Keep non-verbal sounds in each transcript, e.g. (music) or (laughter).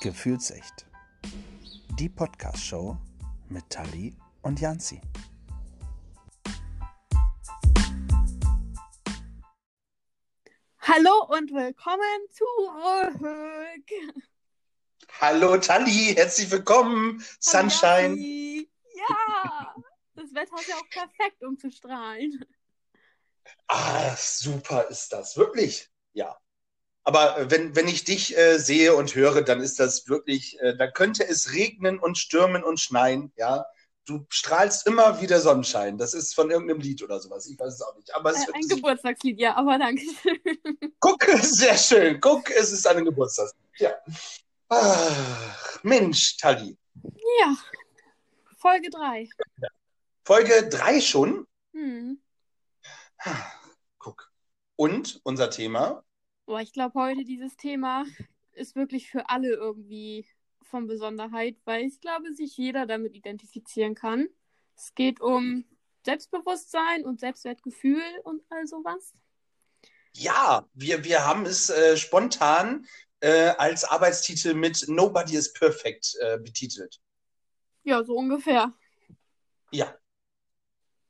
Gefühlsecht. Die Podcast-Show mit Tali und Janzi. Hallo und willkommen zurück. Hallo Tali, herzlich willkommen. Sunshine. Hallo, Ja, das Wetter ist ja auch perfekt, um zu strahlen. Ah, super ist das, wirklich. Ja. Aber äh, wenn, wenn ich dich äh, sehe und höre, dann ist das wirklich, äh, da könnte es regnen und stürmen und schneien, ja. Du strahlst immer wieder Sonnenschein. Das ist von irgendeinem Lied oder sowas. Ich weiß es auch nicht. Aber es ein wird, Geburtstagslied, ja, aber danke (laughs) guck, sehr schön. Guck, es ist eine Geburtstag. Ja. Ach, Mensch, Tali. Ja, Folge 3. Folge 3 schon. Hm. Guck. Und unser Thema, Boah, ich glaube, heute dieses Thema ist wirklich für alle irgendwie von Besonderheit, weil ich glaube, sich jeder damit identifizieren kann. Es geht um Selbstbewusstsein und Selbstwertgefühl und all sowas. ja, wir, wir haben es äh, spontan äh, als Arbeitstitel mit Nobody is Perfect äh, betitelt. Ja, so ungefähr. Ja.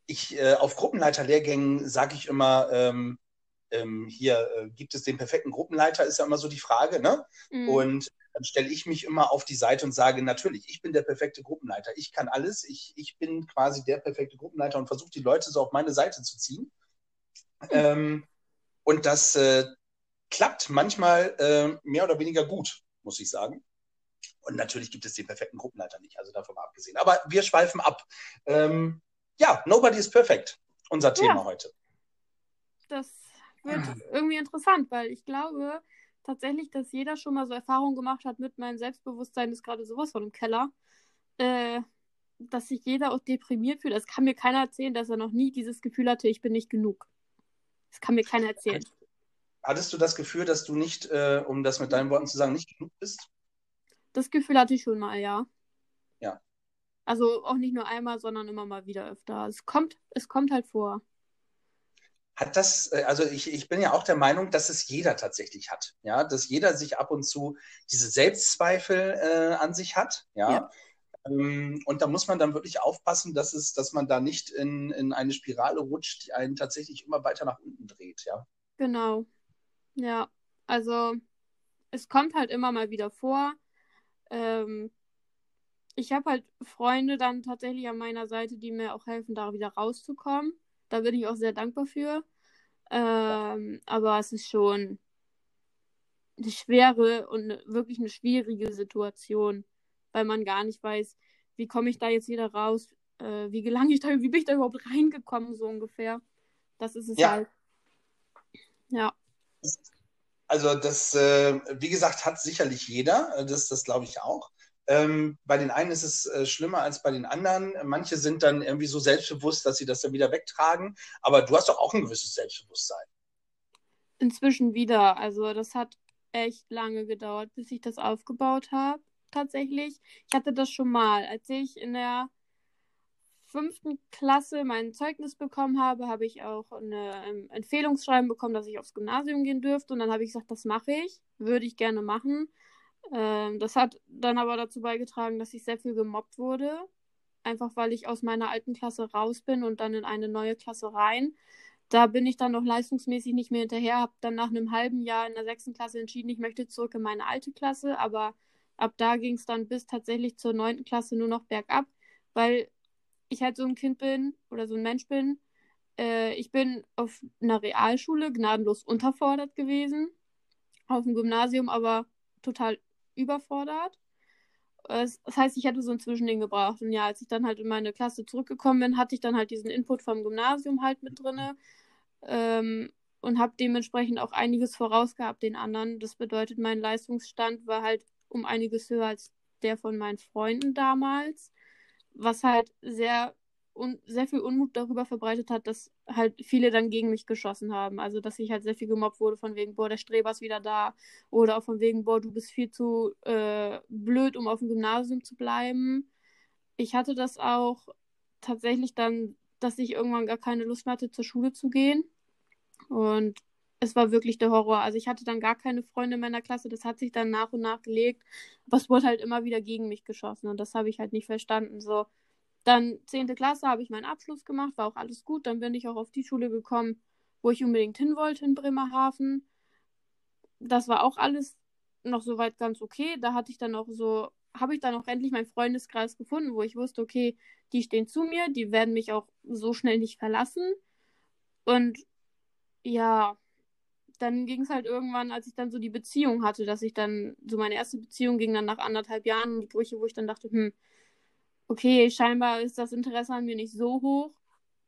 Ich, äh, auf Gruppenleiterlehrgängen sage ich immer, ähm, ähm, hier äh, gibt es den perfekten Gruppenleiter, ist ja immer so die Frage, ne? Mhm. Und dann stelle ich mich immer auf die Seite und sage, natürlich, ich bin der perfekte Gruppenleiter. Ich kann alles. Ich, ich bin quasi der perfekte Gruppenleiter und versuche die Leute so auf meine Seite zu ziehen. Ähm, und das äh, klappt manchmal äh, mehr oder weniger gut, muss ich sagen. Und natürlich gibt es den perfekten Gruppenleiter nicht, also davon mal abgesehen. Aber wir schweifen ab. Ähm, ja, Nobody is Perfect, unser Thema Ja. heute. Das wird irgendwie interessant, weil ich glaube tatsächlich, dass jeder schon mal so Erfahrungen gemacht hat mit meinem Selbstbewusstsein ist gerade sowas von im Keller, äh, dass sich jeder auch deprimiert fühlt. Es kann mir keiner erzählen, dass er noch nie dieses Gefühl hatte, ich bin nicht genug. Das kann mir keiner erzählen. Hattest du das Gefühl, dass du nicht, äh, um das mit deinen Worten zu sagen, nicht genug bist? Das Gefühl hatte ich schon mal, ja. Ja. Also auch nicht nur einmal, sondern immer mal wieder öfter. Es kommt, es kommt halt vor. Hat das, äh, also ich, ich bin ja auch der Meinung, dass es jeder tatsächlich hat. Ja, dass jeder sich ab und zu diese Selbstzweifel äh, an sich hat. Ja. Ja. Ähm, und da muss man dann wirklich aufpassen, dass es, dass man da nicht in, in eine Spirale rutscht, die einen tatsächlich immer weiter nach unten dreht. Ja. Genau. Ja, also es kommt halt immer mal wieder vor. Ähm, ich habe halt Freunde dann tatsächlich an meiner Seite, die mir auch helfen, da wieder rauszukommen. Da bin ich auch sehr dankbar für. Ähm, aber es ist schon eine schwere und eine, wirklich eine schwierige Situation, weil man gar nicht weiß, wie komme ich da jetzt wieder raus, äh, wie gelange ich da, wie bin ich da überhaupt reingekommen, so ungefähr. Das ist es Ja. halt. Ja. Also das, äh, wie gesagt, hat sicherlich jeder. Das, das glaube ich auch. Ähm, bei den einen ist es äh, schlimmer als bei den anderen. Manche sind dann irgendwie so selbstbewusst, dass sie das dann wieder wegtragen. Aber du hast doch auch ein gewisses Selbstbewusstsein. Inzwischen wieder. Also das hat echt lange gedauert, bis ich das aufgebaut habe. Tatsächlich. Ich hatte das schon mal, als ich in der fünften Klasse mein Zeugnis bekommen habe, habe ich auch eine ähm, Empfehlungsschreiben bekommen, dass ich aufs Gymnasium gehen dürfte. Und dann habe ich gesagt, das mache ich, würde ich gerne machen. Ähm, das hat dann aber dazu beigetragen, dass ich sehr viel gemobbt wurde. Einfach weil ich aus meiner alten Klasse raus bin und dann in eine neue Klasse rein. Da bin ich dann noch leistungsmäßig nicht mehr hinterher, habe dann nach einem halben Jahr in der sechsten Klasse entschieden, ich möchte zurück in meine alte Klasse, aber ab da ging es dann bis tatsächlich zur neunten Klasse nur noch bergab, weil ich halt so ein Kind bin oder so ein Mensch bin. Äh, ich bin auf einer Realschule gnadenlos unterfordert gewesen, auf dem Gymnasium aber total überfordert. Es- Das heißt, ich hätte so ein Zwischending gebraucht. Und ja, als ich dann halt in meine Klasse zurückgekommen bin, hatte ich dann halt diesen Input vom Gymnasium halt mit drinne ähm, und habe dementsprechend auch einiges vorausgehabt den anderen. Das bedeutet, mein Leistungsstand war halt um einiges höher als der von meinen Freunden damals, was halt sehr, un sehr viel Unmut darüber verbreitet hat, dass halt viele dann gegen mich geschossen haben. Also, dass ich halt sehr viel gemobbt wurde von wegen, boah, der Streber ist wieder da oder auch von wegen, boah, du bist viel zu äh, blöd, um auf dem Gymnasium zu bleiben. Ich hatte das auch tatsächlich dann, dass ich irgendwann gar keine Lust mehr hatte, zur Schule zu gehen. Und es war wirklich der Horror. Also ich hatte dann gar keine Freunde in meiner Klasse. Das hat sich dann nach und nach gelegt. Aber es wurde halt immer wieder gegen mich geschossen und das habe ich halt nicht verstanden. So, dann 10. Klasse habe ich meinen Abschluss gemacht, war auch alles gut. Dann bin ich auch auf die Schule gekommen, wo ich unbedingt hin wollte, in Bremerhaven. Das war auch alles noch soweit ganz okay. Da hatte ich dann auch so, habe ich dann auch endlich meinen Freundeskreis gefunden, wo ich wusste, okay, die stehen zu mir, die werden mich auch so schnell nicht verlassen. Und ja, dann ging es halt irgendwann, als ich dann so die Beziehung hatte, dass ich dann, so meine erste Beziehung ging dann nach anderthalb Jahren in die Brüche, wo ich dann dachte, hm, okay, scheinbar ist das Interesse an mir nicht so hoch.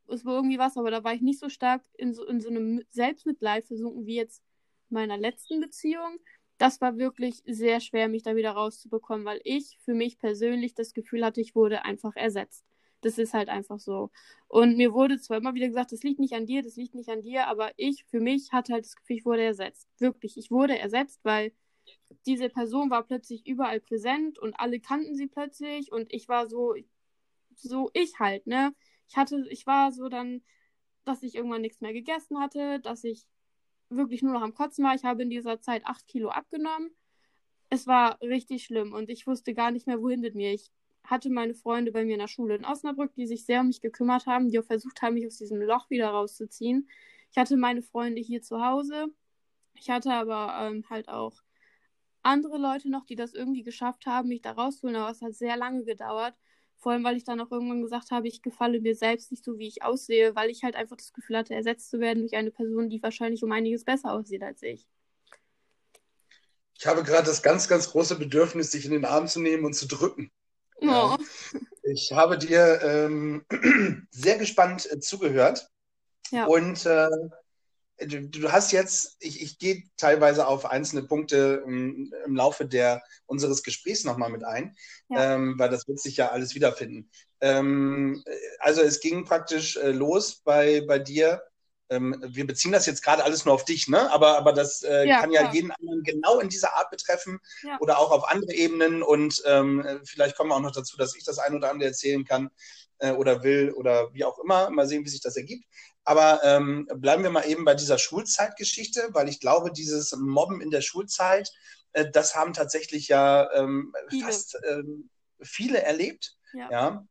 Es war irgendwie was, aber da war ich nicht so stark in so, in so einem Selbstmitleid versunken wie jetzt in meiner letzten Beziehung. Das war wirklich sehr schwer, mich da wieder rauszubekommen, weil ich für mich persönlich das Gefühl hatte, ich wurde einfach ersetzt. Das ist halt einfach so. Und mir wurde zwar immer wieder gesagt, das liegt nicht an dir, das liegt nicht an dir, aber ich für mich hatte halt das Gefühl, ich wurde ersetzt. Wirklich, ich wurde ersetzt, weil diese Person war plötzlich überall präsent und alle kannten sie plötzlich und ich war so, so ich halt, ne? Ich hatte, ich war so dann, dass ich irgendwann nichts mehr gegessen hatte, dass ich wirklich nur noch am Kotzen war. Ich habe in dieser Zeit acht Kilo abgenommen. Es war richtig schlimm und ich wusste gar nicht mehr, wohin mit mir. Ich hatte meine Freunde bei mir in der Schule in Osnabrück, die sich sehr um mich gekümmert haben, die auch versucht haben, mich aus diesem Loch wieder rauszuziehen. Ich hatte meine Freunde hier zu Hause. Ich hatte aber ähm, halt auch andere Leute noch, die das irgendwie geschafft haben, mich da rauszuholen, aber es hat sehr lange gedauert. Vor allem, weil ich dann auch irgendwann gesagt habe, ich gefalle mir selbst nicht so, wie ich aussehe, weil ich halt einfach das Gefühl hatte, ersetzt zu werden durch eine Person, die wahrscheinlich um einiges besser aussieht als ich. Ich habe gerade das ganz, ganz große Bedürfnis, dich in den Arm zu nehmen und zu drücken. Oh. Ja. Ich habe dir ähm, (clears throat) sehr gespannt äh, zugehört. Ja. Und äh, du, du, hast jetzt, ich, ich gehe teilweise auf einzelne Punkte im, im Laufe der, unseres Gesprächs nochmal mit ein, ja. ähm, weil das wird sich ja alles wiederfinden. Ähm, also es ging praktisch äh, los bei, bei dir ähm, wir beziehen das jetzt gerade alles nur auf dich, ne? aber, aber das äh, ja, kann ja klar. jeden anderen genau in dieser Art betreffen ja. oder auch auf andere Ebenen. Und ähm, vielleicht kommen wir auch noch dazu, dass ich das ein oder andere erzählen kann äh, oder will oder wie auch immer. Mal sehen, wie sich das ergibt. Aber ähm, bleiben wir mal eben bei dieser Schulzeitgeschichte, weil ich glaube, dieses Mobben in der Schulzeit, äh, das haben tatsächlich ja ähm, viele. fast ähm, viele erlebt. ja? ja?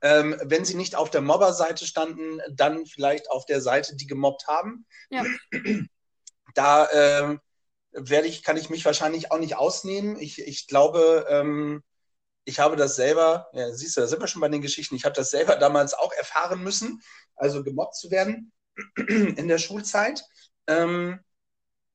Ähm, wenn sie nicht auf der Mobberseite standen, dann vielleicht auf der Seite, die gemobbt haben. Ja. (clears throat) Da äh, werde ich, kann ich mich wahrscheinlich auch nicht ausnehmen. Ich, ich glaube, ähm, ich habe das selber, ja, siehst du, da sind wir schon bei den Geschichten, ich habe das selber damals auch erfahren müssen, also gemobbt zu werden (clears throat) in der Schulzeit. Ähm,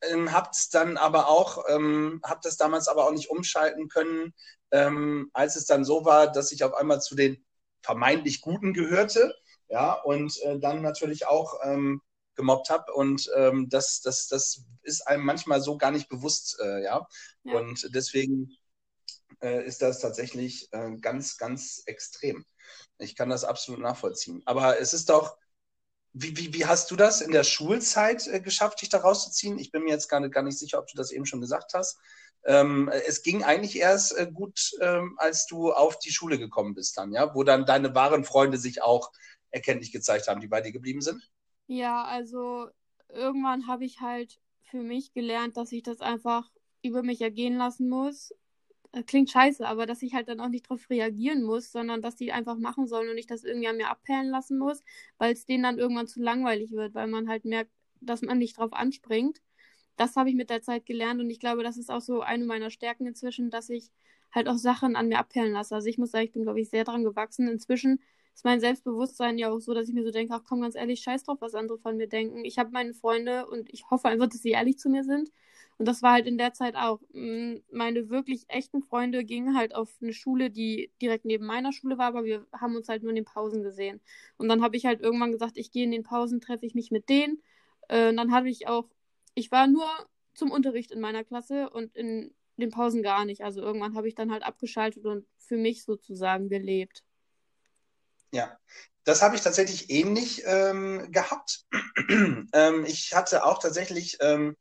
ähm, habt dann aber auch, ähm, habt das damals aber auch nicht umschalten können, ähm, als es dann so war, dass ich auf einmal zu den vermeintlich Guten gehörte, ja, und äh, dann natürlich auch ähm, gemobbt habe. Und ähm, das, das, das ist einem manchmal so gar nicht bewusst, äh, ja? ja. Und deswegen äh, ist das tatsächlich äh, ganz, ganz extrem. Ich kann das absolut nachvollziehen. Aber es ist doch, wie, wie, wie hast du das in der Schulzeit äh, geschafft, dich da rauszuziehen? Ich bin mir jetzt gar nicht, gar nicht sicher, ob du das eben schon gesagt hast. Ähm, es ging eigentlich erst äh, gut, ähm, als du auf die Schule gekommen bist dann, ja, wo dann deine wahren Freunde sich auch erkenntlich gezeigt haben, die bei dir geblieben sind? Ja, also irgendwann habe ich halt für mich gelernt, dass ich das einfach über mich ergehen lassen muss. Äh, klingt scheiße, aber dass ich halt dann auch nicht darauf reagieren muss, sondern dass die einfach machen sollen und ich das irgendwie an mir abperlen lassen muss, weil es denen dann irgendwann zu langweilig wird, weil man halt merkt, dass man nicht drauf anspringt das habe ich mit der Zeit gelernt und ich glaube, das ist auch so eine meiner Stärken inzwischen, dass ich halt auch Sachen an mir abperlen lasse. Also ich muss sagen, ich bin, glaube ich, sehr dran gewachsen. Inzwischen ist mein Selbstbewusstsein ja auch so, dass ich mir so denke, ach komm, ganz ehrlich, scheiß drauf, was andere von mir denken. Ich habe meine Freunde und ich hoffe einfach, dass sie ehrlich zu mir sind. Und das war halt in der Zeit auch. Meine wirklich echten Freunde gingen halt auf eine Schule, die direkt neben meiner Schule war, aber wir haben uns halt nur in den Pausen gesehen. Und dann habe ich halt irgendwann gesagt, ich gehe in den Pausen, treffe ich mich mit denen. Äh, und dann hatte ich auch ich war nur zum Unterricht in meiner Klasse und in den Pausen gar nicht. Also irgendwann habe ich dann halt abgeschaltet und für mich sozusagen gelebt. Ja, das habe ich tatsächlich ähnlich ähm, gehabt. (clears throat) ähm, ich hatte auch tatsächlich ähm,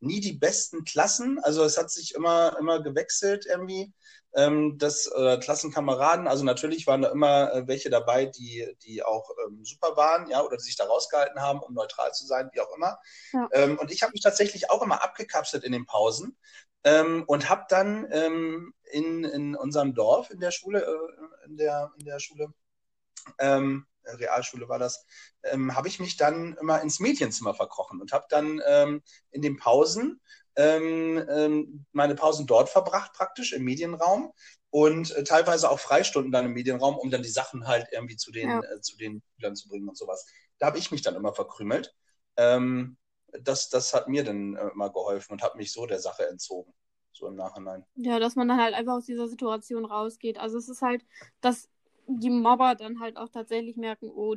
nie die besten Klassen. Also es hat sich immer, immer gewechselt irgendwie. Ähm, das äh, Klassenkameraden, also natürlich waren da immer äh, welche dabei, die, die auch ähm, super waren, ja, oder die sich da rausgehalten haben, um neutral zu sein, wie auch immer. Ja. Ähm, und ich habe mich tatsächlich auch immer abgekapselt in den Pausen ähm, und habe dann ähm, in, in unserem Dorf, in der Schule, äh, in der, in der Schule, ähm, Realschule war das, ähm, habe ich mich dann immer ins Medienzimmer verkrochen und habe dann ähm, in den Pausen ähm, ähm, meine Pausen dort verbracht, praktisch im Medienraum und äh, teilweise auch Freistunden dann im Medienraum, um dann die Sachen halt irgendwie zu den, ja. äh, zu den Schülern zu bringen und sowas. Da habe ich mich dann immer verkrümelt. Ähm, das, das hat mir dann äh, immer geholfen und hat mich so der Sache entzogen. So im Nachhinein. Ja, dass man dann halt einfach aus dieser Situation rausgeht. Also es ist halt, dass die Mobber dann halt auch tatsächlich merken, oh,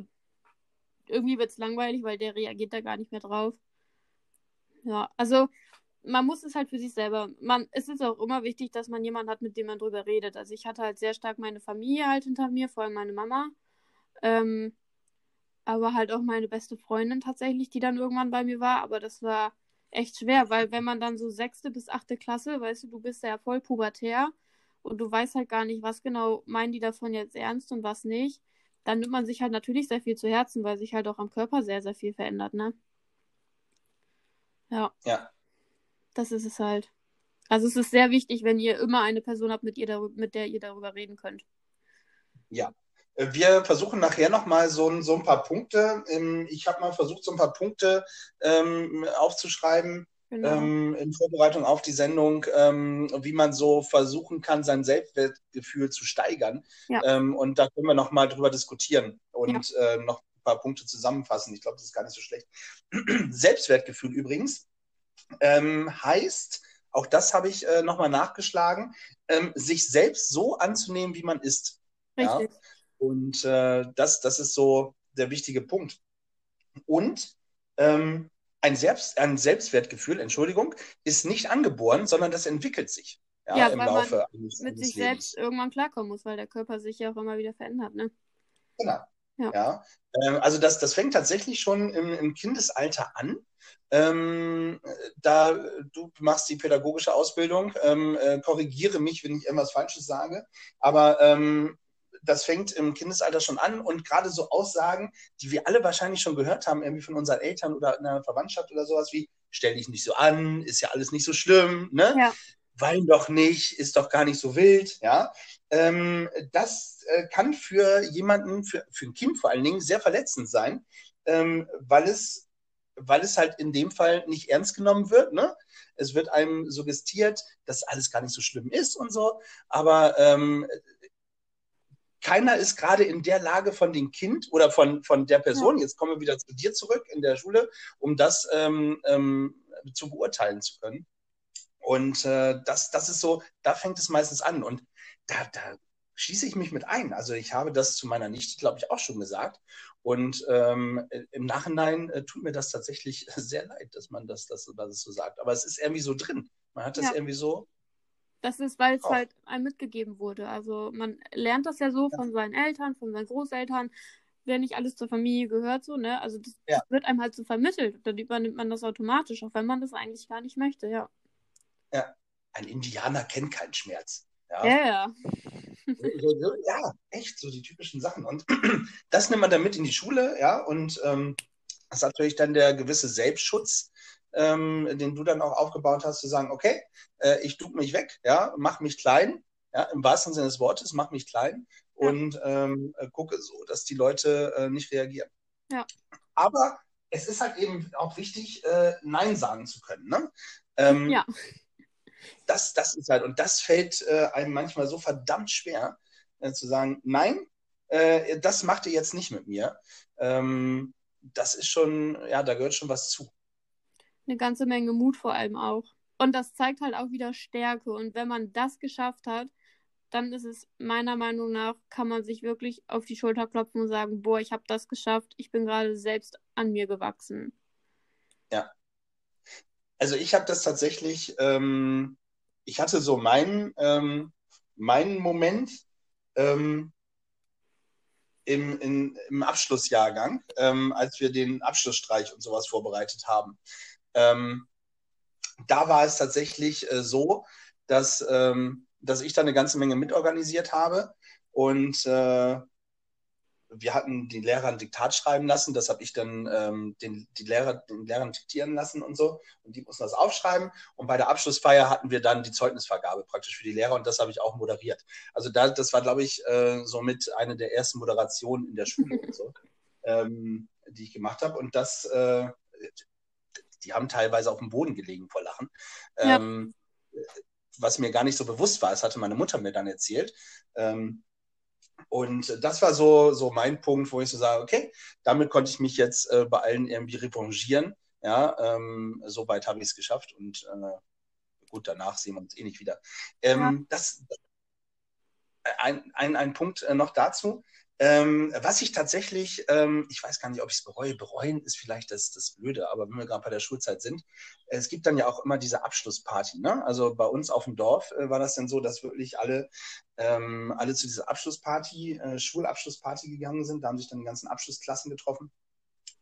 irgendwie wird es langweilig, weil der reagiert da gar nicht mehr drauf. Ja, also man muss es halt für sich selber. Man, es ist auch immer wichtig, dass man jemanden hat, mit dem man drüber redet. Also ich hatte halt sehr stark meine Familie halt hinter mir, vor allem meine Mama. Ähm, aber halt auch meine beste Freundin tatsächlich, die dann irgendwann bei mir war. Aber das war echt schwer, weil wenn man dann so sechste bis achte Klasse, weißt du, du bist ja voll pubertär und du weißt halt gar nicht, was genau meinen die davon jetzt ernst und was nicht, dann nimmt man sich halt natürlich sehr viel zu Herzen, weil sich halt auch am Körper sehr, sehr viel verändert, ne? Ja. Ja. Das ist es halt. Also es ist sehr wichtig, wenn ihr immer eine Person habt, mit, ihr mit der ihr darüber reden könnt. Ja. Wir versuchen nachher nochmal so, so ein paar Punkte. Ähm, ich habe mal versucht, so ein paar Punkte ähm, aufzuschreiben, genau. ähm, in Vorbereitung auf die Sendung, ähm, wie man so versuchen kann, sein Selbstwertgefühl zu steigern. Ja. Ähm, und da können wir nochmal drüber diskutieren und ja. äh, noch ein paar Punkte zusammenfassen. Ich glaube, das ist gar nicht so schlecht. (clears throat) Selbstwertgefühl übrigens ähm, heißt, auch das habe ich äh, nochmal nachgeschlagen, sich selbst so anzunehmen, wie man ist. Richtig. Ja? Und äh, das, das ist so der wichtige Punkt. Und ähm, ein, Selbst, ein Selbstwertgefühl, Entschuldigung, ist nicht angeboren, sondern das entwickelt sich. Ja, ja im weil Laufe man eines, mit eines sich Lebens. selbst irgendwann klarkommen muss, weil der Körper sich ja auch immer wieder verändert. Ne? Genau. Ja. ja. Ähm, also das, das fängt tatsächlich schon im, im Kindesalter an. Ähm, da du machst die pädagogische Ausbildung, ähm, äh, korrigiere mich, wenn ich irgendwas Falsches sage. Aber ähm, das fängt im Kindesalter schon an und gerade so Aussagen, die wir alle wahrscheinlich schon gehört haben, irgendwie von unseren Eltern oder in einer Verwandtschaft oder sowas wie, stell dich nicht so an, ist ja alles nicht so schlimm, ne? Ja. Wein doch nicht, ist doch gar nicht so wild, ja. Ähm, das äh, kann für jemanden, für, für ein Kind vor allen Dingen, sehr verletzend sein, ähm, weil es weil es halt in dem Fall nicht ernst genommen wird. Ne? Es wird einem suggestiert, dass alles gar nicht so schlimm ist und so. Aber ähm, keiner ist gerade in der Lage von dem Kind oder von, von der Person, jetzt kommen wir wieder zu dir zurück in der Schule, um das ähm, ähm, zu beurteilen zu können. Und äh, das, das ist so, da fängt es meistens an. Und da, da schließe ich mich mit ein. Also ich habe das zu meiner Nichte, glaube ich, auch schon gesagt. Und ähm, im Nachhinein äh, tut mir das tatsächlich (laughs) sehr leid, dass man das, das, das so sagt. Aber es ist irgendwie so drin. Man hat das ja. irgendwie so das ist, weil es halt einem mitgegeben wurde. Also man lernt das ja so ja. von seinen Eltern, von seinen Großeltern, wer nicht alles zur Familie gehört, so, ne? Also das, ja. wird einem halt so vermittelt. Dann übernimmt man das automatisch, auch wenn man das eigentlich gar nicht möchte, ja. Ja, ein Indianer kennt keinen Schmerz. Ja, ja. ja. So, so, ja, echt, so die typischen Sachen. Und (clears throat) das nimmt man dann mit in die Schule, ja, und ähm, das ist natürlich dann der gewisse Selbstschutz, ähm, den du dann auch aufgebaut hast, zu sagen, okay, äh, ich duck mich weg, ja, mach mich klein, ja, im wahrsten Sinne des Wortes, mach mich klein ja. und ähm, äh, gucke so, dass die Leute äh, nicht reagieren. Ja. Aber es ist halt eben auch wichtig, äh, Nein sagen zu können. Ne? Ähm, ja. Das, das ist halt, und das fällt äh, einem manchmal so verdammt schwer, äh, zu sagen, nein, das macht ihr jetzt nicht mit mir. Ähm, das ist schon, ja, da gehört schon was zu eine ganze Menge Mut vor allem auch. Und das zeigt halt auch wieder Stärke. Und wenn man das geschafft hat, dann ist es meiner Meinung nach, kann man sich wirklich auf die Schulter klopfen und sagen, boah, ich habe das geschafft, ich bin gerade selbst an mir gewachsen. Ja. Also ich habe das tatsächlich, ähm, ich hatte so meinen, ähm, meinen Moment ähm, im, in, im Abschlussjahrgang, ähm, als wir den Abschlussstreich und sowas vorbereitet haben. Ähm, da war es tatsächlich äh, so, dass, ähm, dass ich da eine ganze Menge mitorganisiert habe und äh, wir hatten die Lehrer ein Diktat schreiben lassen, das habe ich dann ähm, den, die Lehrer, den Lehrern diktieren lassen und so. Und die mussten das aufschreiben. Und bei der Abschlussfeier hatten wir dann die Zeugnisvergabe praktisch für die Lehrer und das habe ich auch moderiert. Also da, das war, glaube ich, äh, somit eine der ersten Moderationen in der Schule und so, (laughs) ähm, die ich gemacht habe. Und das, äh, die haben teilweise auf dem Boden gelegen vor Lachen. Ja. Ähm, was mir gar nicht so bewusst war, das hatte meine Mutter mir dann erzählt. Ähm, und das war so, so mein Punkt, wo ich so sage, okay, damit konnte ich mich jetzt äh, bei allen irgendwie revanchieren. Ja, ähm, so weit habe ich es geschafft und äh, gut, danach sehen wir uns eh nicht wieder. Ähm, ja. Das ein, ein, ein Punkt äh, noch dazu. Ähm, was ich tatsächlich, ähm, ich weiß gar nicht, ob ich es bereue. Bereuen ist vielleicht das, das Blöde, aber wenn wir gerade bei der Schulzeit sind, es gibt dann ja auch immer diese Abschlussparty. Ne? Also bei uns auf dem Dorf äh, war das dann so, dass wirklich alle, ähm, alle zu dieser Abschlussparty, äh, Schulabschlussparty gegangen sind. Da haben sich dann die ganzen Abschlussklassen getroffen.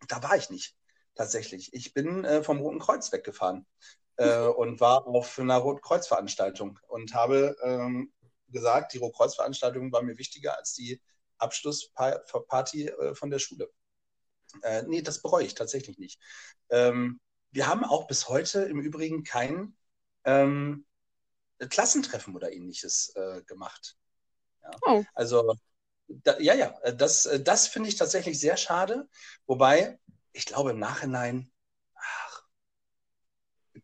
Da war ich nicht, tatsächlich. Ich bin äh, vom Roten Kreuz weggefahren äh, (laughs) und war auf einer Roten Kreuz-Veranstaltung und habe ähm, gesagt, die Roten Kreuz-Veranstaltung war mir wichtiger als die Abschlussparty äh, von der Schule. Äh, nee, das bereue ich tatsächlich nicht. Ähm, wir haben auch bis heute im Übrigen kein ähm, Klassentreffen oder ähnliches äh, gemacht. Ja. Oh. Also, da, ja, ja, das, das finde ich tatsächlich sehr schade. Wobei, ich glaube im Nachhinein, ach,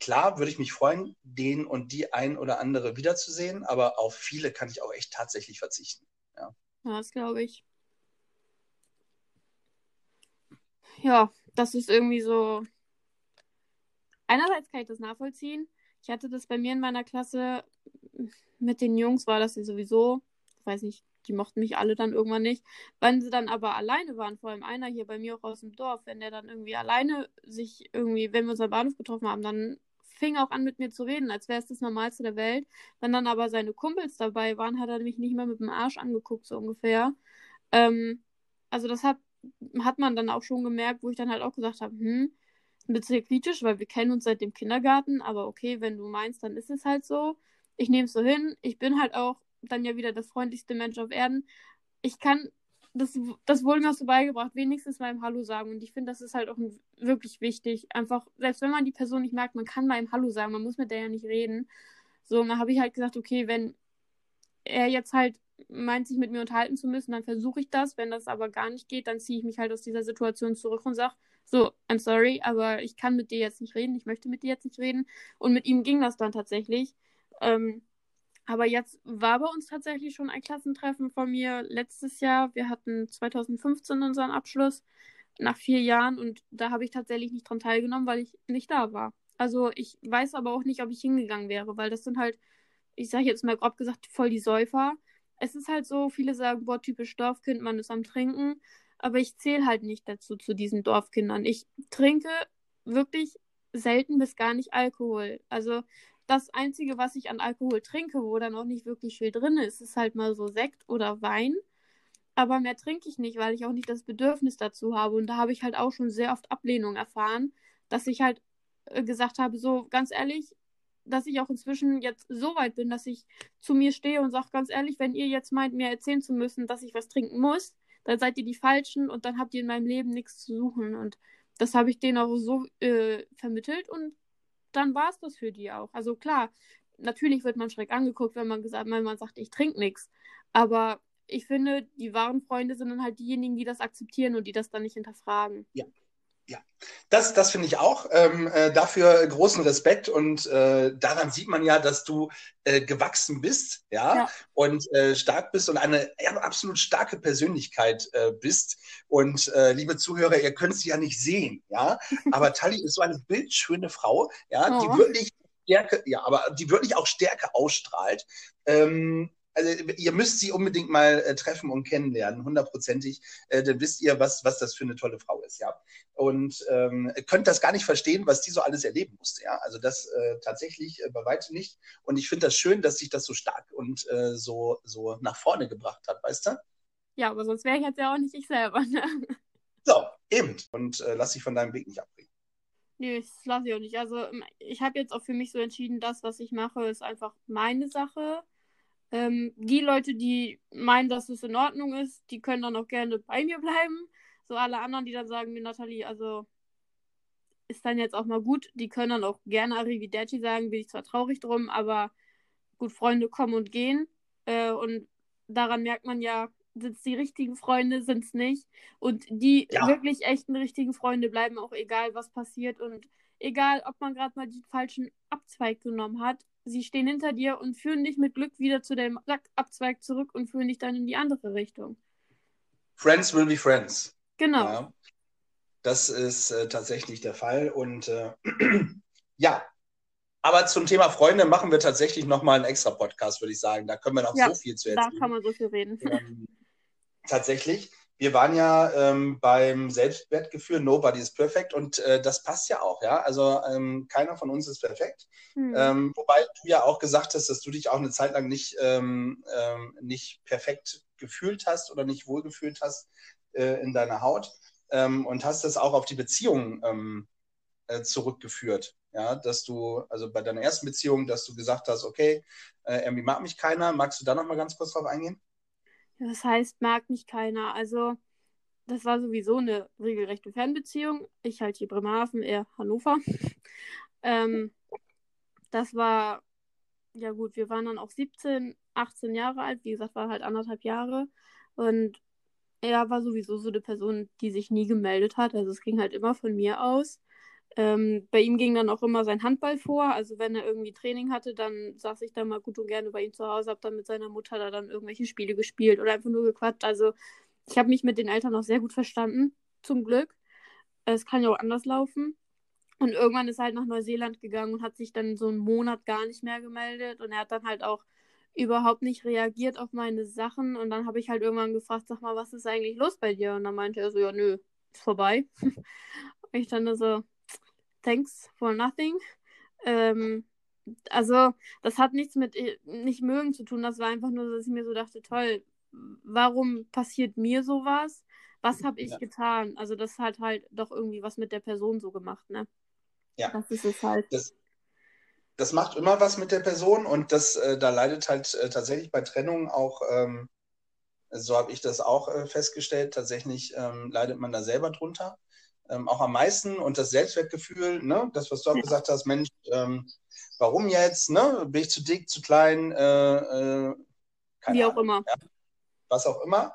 klar würde ich mich freuen, den und die ein oder andere wiederzusehen, aber auf viele kann ich auch echt tatsächlich verzichten. Ja. Das glaube ich. Ja, das ist irgendwie so. Einerseits kann ich das nachvollziehen. Ich hatte das bei mir in meiner Klasse mit den Jungs, war das ja sowieso, ich weiß nicht, die mochten mich alle dann irgendwann nicht. Wenn sie dann aber alleine waren, vor allem einer hier bei mir auch aus dem Dorf, wenn der dann irgendwie alleine sich irgendwie, wenn wir uns am Bahnhof getroffen haben, dann fing auch an mit mir zu reden, als wäre es das Normalste der Welt. Wenn dann aber seine Kumpels dabei waren, hat er mich nicht mehr mit dem Arsch angeguckt, so ungefähr. Ähm, also das hat, hat man dann auch schon gemerkt, wo ich dann halt auch gesagt habe, hm, ein bisschen kritisch, weil wir kennen uns seit dem Kindergarten, aber okay, wenn du meinst, dann ist es halt so. Ich nehme es so hin. Ich bin halt auch dann ja wieder das freundlichste Mensch auf Erden. Ich kann das, das wurde mir auch so beigebracht, wenigstens mal im Hallo sagen. Und ich finde, das ist halt auch wirklich wichtig. Einfach, selbst wenn man die Person nicht merkt, man kann mal im Hallo sagen, man muss mit der ja nicht reden. So, und dann habe ich halt gesagt, okay, wenn er jetzt halt meint, sich mit mir unterhalten zu müssen, dann versuche ich das. Wenn das aber gar nicht geht, dann ziehe ich mich halt aus dieser Situation zurück und sage, so, I'm sorry, aber ich kann mit dir jetzt nicht reden, ich möchte mit dir jetzt nicht reden. Und mit ihm ging das dann tatsächlich. Ähm, aber jetzt war bei uns tatsächlich schon ein Klassentreffen von mir letztes Jahr. Wir hatten 2015 unseren Abschluss nach vier Jahren und da habe ich tatsächlich nicht dran teilgenommen, weil ich nicht da war. Also ich weiß aber auch nicht, ob ich hingegangen wäre, weil das sind halt, ich sage jetzt mal grob gesagt, voll die Säufer. Es ist halt so, viele sagen, boah, typisch Dorfkind, man ist am Trinken. Aber ich zähle halt nicht dazu, zu diesen Dorfkindern. Ich trinke wirklich selten bis gar nicht Alkohol. Also das Einzige, was ich an Alkohol trinke, wo dann auch nicht wirklich viel drin ist, ist halt mal so Sekt oder Wein. Aber mehr trinke ich nicht, weil ich auch nicht das Bedürfnis dazu habe. Und da habe ich halt auch schon sehr oft Ablehnung erfahren, dass ich halt äh, gesagt habe, so ganz ehrlich, dass ich auch inzwischen jetzt so weit bin, dass ich zu mir stehe und sage ganz ehrlich, wenn ihr jetzt meint, mir erzählen zu müssen, dass ich was trinken muss, dann seid ihr die Falschen und dann habt ihr in meinem Leben nichts zu suchen. Und das habe ich denen auch so äh, vermittelt und dann war es das für die auch. Also klar, natürlich wird man schräg angeguckt, wenn man gesagt, wenn man sagt, ich trinke nichts. Aber ich finde, die wahren Freunde sind dann halt diejenigen, die das akzeptieren und die das dann nicht hinterfragen. Ja, ja, das, das finde ich auch. Ähm, äh, dafür großen Respekt und äh, daran sieht man ja, dass du äh, gewachsen bist, ja, ja. und äh, stark bist und eine ja, absolut starke Persönlichkeit äh, bist. Und äh, liebe Zuhörer, ihr könnt sie ja nicht sehen, ja, (laughs) aber Tali ist so eine bildschöne Frau, ja, oh. die wirklich Stärke, ja, aber die wirklich auch Stärke ausstrahlt. Ähm, also ihr müsst sie unbedingt mal äh, treffen und kennenlernen, hundertprozentig. Äh, dann wisst ihr, was, was das für eine tolle Frau ist, ja. Und ähm, könnt das gar nicht verstehen, was die so alles erleben musste, ja. Also das äh, tatsächlich äh, bei weitem nicht. Und ich finde das schön, dass sich das so stark und äh, so, so nach vorne gebracht hat, weißt du? Ja, aber sonst wäre ich jetzt ja auch nicht ich selber, ne? So, eben. Und äh, lass dich von deinem Weg nicht abbringen. Nee, das lasse ich auch nicht. Also ich habe jetzt auch für mich so entschieden, das, was ich mache, ist einfach meine Sache. Ähm, die Leute, die meinen, dass es in Ordnung ist, die können dann auch gerne bei mir bleiben. So alle anderen, die dann sagen, Nathalie, also ist dann jetzt auch mal gut. Die können dann auch gerne Arrivederci sagen, bin ich zwar traurig drum, aber gut, Freunde kommen und gehen. Äh, und daran merkt man ja, sind es die richtigen Freunde, sind es nicht. Und die ja. wirklich echten richtigen Freunde bleiben auch egal, was passiert. Und egal, ob man gerade mal den falschen Abzweig genommen hat, sie stehen hinter dir und führen dich mit Glück wieder zu dem Abzweig zurück und führen dich dann in die andere Richtung. Friends will be friends. Genau. Ja, das ist äh, tatsächlich der Fall. Und äh, (clears throat) ja, aber zum Thema Freunde machen wir tatsächlich nochmal einen extra Podcast, würde ich sagen. Da können wir noch ja, so viel zu erzählen. Da kann man so viel reden. Ähm, tatsächlich. Wir waren ja ähm, beim Selbstwertgefühl, nobody is perfect und äh, das passt ja auch, ja. Also ähm, keiner von uns ist perfekt. Hm. Ähm, wobei du ja auch gesagt hast, dass du dich auch eine Zeit lang nicht, ähm, ähm, nicht perfekt gefühlt hast oder nicht wohlgefühlt hast äh, in deiner Haut ähm, und hast das auch auf die Beziehung äh, zurückgeführt. Ja, dass du, also bei deiner ersten Beziehung, dass du gesagt hast, okay, äh, irgendwie mag mich keiner. Magst du da noch mal ganz kurz drauf eingehen? Das heißt, mag mich keiner. Also, das war sowieso eine regelrechte Fernbeziehung. Ich halt hier Bremerhaven, er Hannover. (laughs) ähm, das war, ja gut, wir waren dann auch 17, 18 Jahre alt. Wie gesagt, war halt anderthalb Jahre. Und er war sowieso so eine Person, die sich nie gemeldet hat. Also es ging halt immer von mir aus. Ähm, bei ihm ging dann auch immer sein Handball vor. Also wenn er irgendwie Training hatte, dann saß ich da mal gut und gerne bei ihm zu Hause, habe dann mit seiner Mutter da dann irgendwelche Spiele gespielt oder einfach nur gequatscht. Also ich habe mich mit den Eltern auch sehr gut verstanden, zum Glück. Es kann ja auch anders laufen. Und irgendwann ist er halt nach Neuseeland gegangen und hat sich dann so einen Monat gar nicht mehr gemeldet. Und er hat dann halt auch überhaupt nicht reagiert auf meine Sachen. Und dann habe ich halt irgendwann gefragt, sag mal, was ist eigentlich los bei dir? Und dann meinte er so, ja, nö, ist vorbei. (laughs) und ich dann so, thanks for nothing. Ähm, also, das hat nichts mit äh, nicht mögen zu tun. Das war einfach nur, dass ich mir so dachte, toll, warum passiert mir sowas? Was habe ich ja. getan? Also, das hat halt doch irgendwie was mit der Person so gemacht, ne? Ja. Das ist es halt. Das, das macht immer was mit der Person und das, äh, da leidet halt äh, tatsächlich bei Trennungen auch, ähm, so habe ich das auch äh, festgestellt, tatsächlich ähm, leidet man da selber drunter ähm, auch am meisten und das Selbstwertgefühl, ne, das, was du auch ja. gesagt hast, Mensch, ähm, warum jetzt, ne, bin ich zu dick, zu klein, äh, äh, wie auch immer. Ja, was auch immer.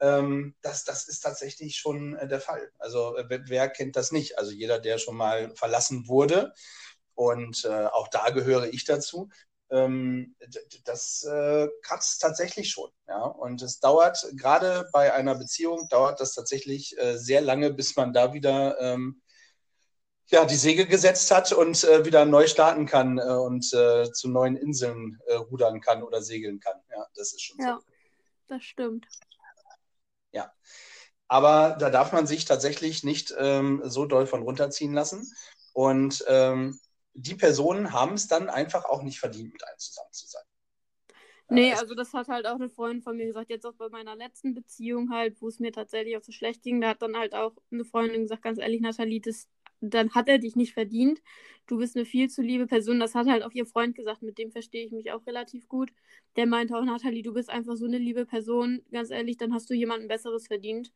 Ähm, das, das ist tatsächlich schon äh, der Fall. Also wer, wer, kennt das nicht? Also jeder, der schon mal verlassen wurde, und äh, auch da gehöre ich dazu, ähm, das äh, kratzt tatsächlich schon. Ja? Und es dauert, gerade bei einer Beziehung, dauert das tatsächlich äh, sehr lange, bis man da wieder ähm, ja, die Segel gesetzt hat und äh, wieder neu starten kann äh, und äh, zu neuen Inseln äh, rudern kann oder segeln kann. Ja, das ist schon ja, so. das stimmt. Ja. Aber da darf man sich tatsächlich nicht ähm, so doll von runterziehen lassen. Und ähm, die Personen haben es dann einfach auch nicht verdient, mit einem zusammen zu sein. Nee, also das hat halt auch eine Freundin von mir gesagt, jetzt auch bei meiner letzten Beziehung halt, wo es mir tatsächlich auch so schlecht ging, da hat dann halt auch eine Freundin gesagt, ganz ehrlich, Nathalie, das, dann hat er dich nicht verdient. Du bist eine viel zu liebe Person. Das hat halt auch ihr Freund gesagt, mit dem verstehe ich mich auch relativ gut. Der meinte auch, Nathalie, du bist einfach so eine liebe Person. Ganz ehrlich, dann hast du jemanden Besseres verdient.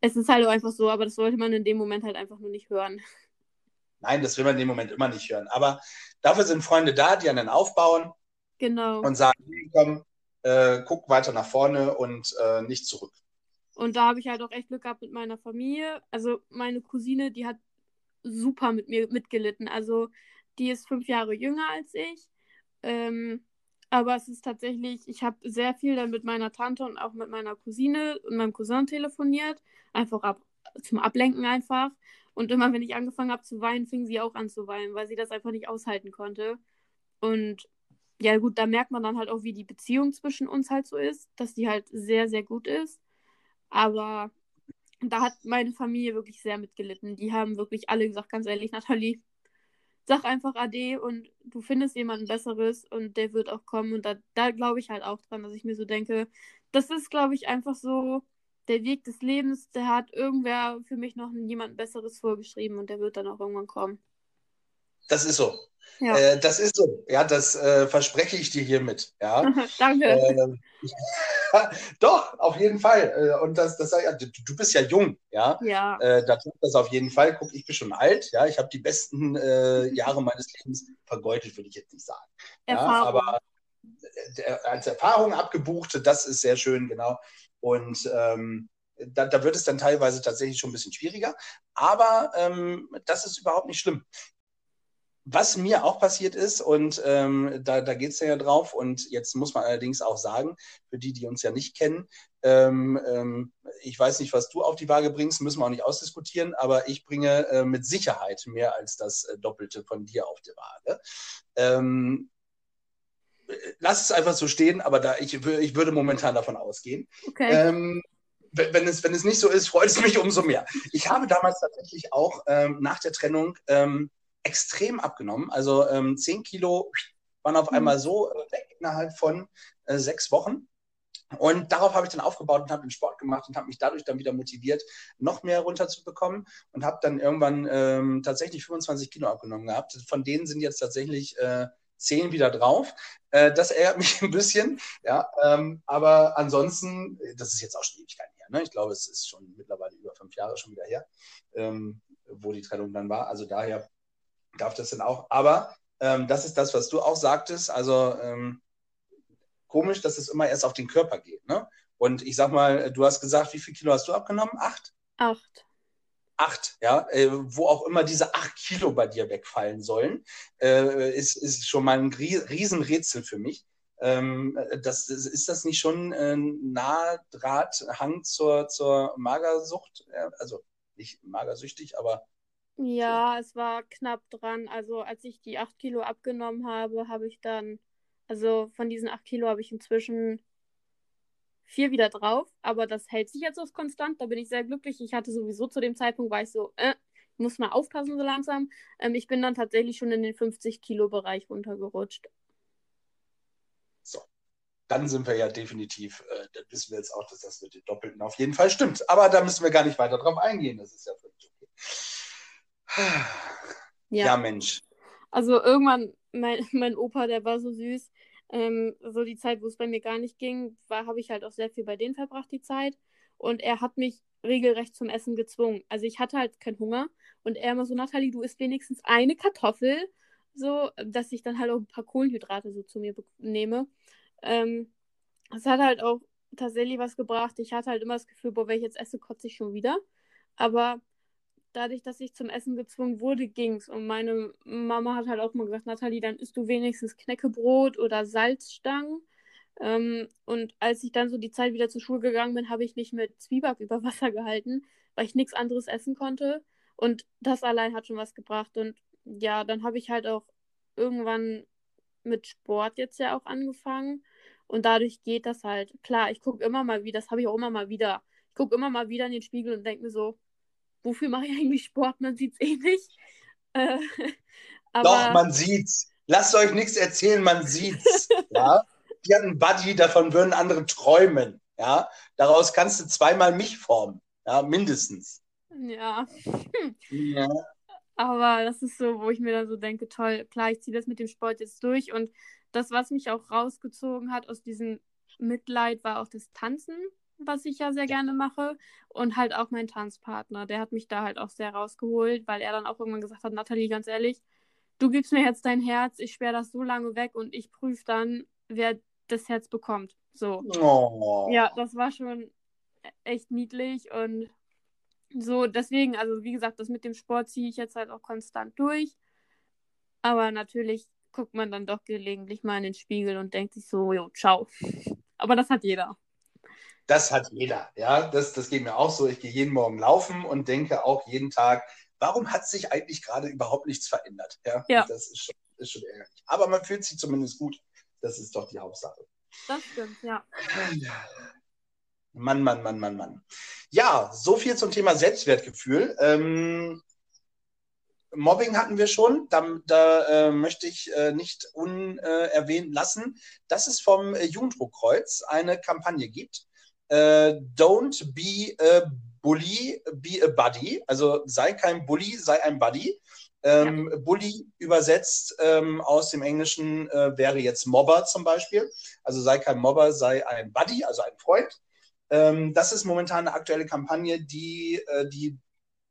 Es ist halt auch einfach so, aber das sollte man in dem Moment halt einfach nur nicht hören. Nein, das will man in dem Moment immer nicht hören. Aber dafür sind Freunde da, die einen aufbauen genau. und sagen, komm, äh, guck weiter nach vorne und äh, nicht zurück. Und da habe ich halt auch echt Glück gehabt mit meiner Familie. Also meine Cousine, die hat super mit mir mitgelitten. Also die ist fünf Jahre jünger als ich. Ähm, aber es ist tatsächlich, ich habe sehr viel dann mit meiner Tante und auch mit meiner Cousine und meinem Cousin telefoniert. Einfach ab, zum Ablenken einfach. Und immer, wenn ich angefangen habe zu weinen, fing sie auch an zu weinen, weil sie das einfach nicht aushalten konnte. Und ja, gut, da merkt man dann halt auch, wie die Beziehung zwischen uns halt so ist, dass die halt sehr, sehr gut ist. Aber da hat meine Familie wirklich sehr mitgelitten. Die haben wirklich alle gesagt, ganz ehrlich, Nathalie, sag einfach Ade und du findest jemanden Besseres und der wird auch kommen. Und da, da glaube ich halt auch dran, dass ich mir so denke, das ist, glaube ich, einfach so der Weg des Lebens, der hat irgendwer für mich noch jemand Besseres vorgeschrieben und der wird dann auch irgendwann kommen. Das ist so. Ja. Äh, das ist so. Ja, das äh, verspreche ich dir hiermit. Ja. (laughs) Danke. Äh, (laughs) doch, auf jeden Fall. Äh, und das, das du, du bist ja jung, ja. Ja. Äh, da tut das auf jeden Fall. Guck, ich bin schon alt, ja. Ich habe die besten äh, (laughs) Jahre meines Lebens vergeudet, würde ich jetzt nicht sagen. Erfahrung. Ja, aber als Erfahrung abgebucht, das ist sehr schön, genau. Und ähm, da, da, wird es dann teilweise tatsächlich schon ein bisschen schwieriger. Aber ähm, das ist überhaupt nicht schlimm. Was mir auch passiert ist, und ähm, da, da geht es ja drauf, und jetzt muss man allerdings auch sagen, für die, die uns ja nicht kennen, ähm, ähm, ich weiß nicht, was du auf die Waage bringst, müssen wir auch nicht ausdiskutieren, aber ich bringe äh, mit Sicherheit mehr als das äh, Doppelte von dir auf die Waage. Ähm, lass es einfach so stehen, aber da ich, ich würde momentan davon ausgehen. Okay. Ähm, wenn es, wenn es nicht so ist, freut es mich umso mehr. Ich habe damals tatsächlich auch ähm, nach der Trennung ähm, extrem abgenommen. Also ähm, 10 Kilo waren auf mhm. einmal so weg innerhalb von äh, sechs Wochen. Und darauf habe ich dann aufgebaut und habe den Sport gemacht und habe mich dadurch dann wieder motiviert, noch mehr runterzubekommen und habe dann irgendwann ähm, tatsächlich 25 Kilo abgenommen gehabt. Von denen sind jetzt tatsächlich äh, 10 wieder drauf. Äh, das ärgert (laughs) mich ein bisschen, ja. Ähm, aber ansonsten, das ist jetzt auch schon Ewigkeiten her. Ne? Ich glaube, es ist schon mittlerweile über fünf Jahre schon wieder her, ähm, wo die Trennung dann war. Also daher darf das dann auch. Aber ähm, das ist das, was du auch sagtest. Also ähm, komisch, dass es immer erst auf den Körper geht. Ne? Und ich sag mal, du hast gesagt, wie viel Kilo hast du abgenommen? Acht? Acht. Acht, ja, äh, wo auch immer diese acht Kilo bei dir wegfallen sollen, äh, ist, ist schon mal ein Riesenrätsel für mich. Ähm, das, ist das nicht schon ein Nahdrahthang zur, zur Magersucht? Also nicht magersüchtig, aber ja, es war knapp dran. Also als ich die 8 Kilo abgenommen habe, habe ich dann, also von diesen 8 Kilo habe ich inzwischen vier wieder drauf, aber das hält sich jetzt aus konstant. Da bin ich sehr glücklich. Ich hatte sowieso zu dem Zeitpunkt, war ich so, äh, ich muss mal aufpassen so langsam. Ähm, ich bin dann tatsächlich schon in den 50 Kilo Bereich runtergerutscht. So, dann sind wir ja definitiv, äh, dann wissen wir jetzt auch, dass das mit den Doppelten auf jeden Fall stimmt. Aber da müssen wir gar nicht weiter drauf eingehen. Das ist ja völlig okay. Ja. ja, Mensch. Also irgendwann, mein, (laughs) mein Opa, der war so süß. Ähm, so die Zeit, wo es bei mir gar nicht ging, habe ich halt auch sehr viel bei denen verbracht, die Zeit. Und er hat mich regelrecht zum Essen gezwungen. Also ich hatte halt keinen Hunger. Und er immer so, Nathalie, du isst wenigstens eine Kartoffel. So, dass ich dann halt auch ein paar Kohlenhydrate so zu mir nehme. Ähm, das hat halt auch tatsächlich was gebracht. Ich hatte halt immer das Gefühl, boah, wenn ich jetzt esse, kotze ich schon wieder. Aber dadurch, dass ich zum Essen gezwungen wurde, ging's. Und meine Mama hat halt auch mal gesagt, Nathalie, dann isst du wenigstens Knäckebrot oder Salzstangen. Ähm, und als ich dann so die Zeit wieder zur Schule gegangen bin, habe ich mich mit Zwieback über Wasser gehalten, weil ich nichts anderes essen konnte. Und das allein hat schon was gebracht. Und ja, dann habe ich halt auch irgendwann mit Sport jetzt ja auch angefangen. Und dadurch geht das halt. Klar, ich gucke immer mal wieder, das habe ich auch immer mal wieder. Ich gucke immer mal wieder in den Spiegel und denke mir so, wofür mache ich eigentlich Sport? Man sieht es eh nicht. Äh, (laughs) aber... Doch, man sieht's. Lasst euch nichts erzählen, man sieht's. (laughs) ja? Die hat einen Buddy, davon würden andere träumen. Ja? Daraus kannst du zweimal mich formen. Ja, mindestens. Ja. ja. Aber das ist so, wo ich mir dann so denke, toll, klar, ich ziehe das mit dem Sport jetzt durch. Und das, was mich auch rausgezogen hat aus diesem Mitleid, war auch das Tanzen was ich ja sehr gerne mache. Und halt auch mein Tanzpartner, der hat mich da halt auch sehr rausgeholt, weil er dann auch irgendwann gesagt hat, Nathalie, ganz ehrlich, du gibst mir jetzt dein Herz, ich sperre das so lange weg und ich prüfe dann, wer das Herz bekommt. So. Oh. Ja, das war schon echt niedlich und so, deswegen, also wie gesagt, das mit dem Sport ziehe ich jetzt halt auch konstant durch. Aber natürlich guckt man dann doch gelegentlich mal in den Spiegel und denkt sich so, jo, ciao. Aber das hat jeder. Das hat jeder. Ja, das, das geht mir auch so. Ich gehe jeden Morgen laufen und denke auch jeden Tag, warum hat sich eigentlich gerade überhaupt nichts verändert? Ja, ja. das ist schon, ist schon ärgerlich. Aber man fühlt sich zumindest gut. Das ist doch die Hauptsache. Das stimmt, ja. Mann, Mann, Mann, Mann, Mann. Ja, so viel zum Thema Selbstwertgefühl. Ähm, Mobbing hatten wir schon, da, da äh, möchte ich äh, nicht unerwähnt lassen, dass es vom äh, Jugenddruckkreuz eine Kampagne gibt, äh, don't be a bully, be a buddy. Also sei kein Bully, sei ein Buddy. Ähm, ja. Bully übersetzt ähm, aus dem Englischen äh, wäre jetzt Mobber zum Beispiel. Also sei kein Mobber, sei ein Buddy, also ein Freund. Ähm, das ist momentan eine aktuelle Kampagne, die äh, die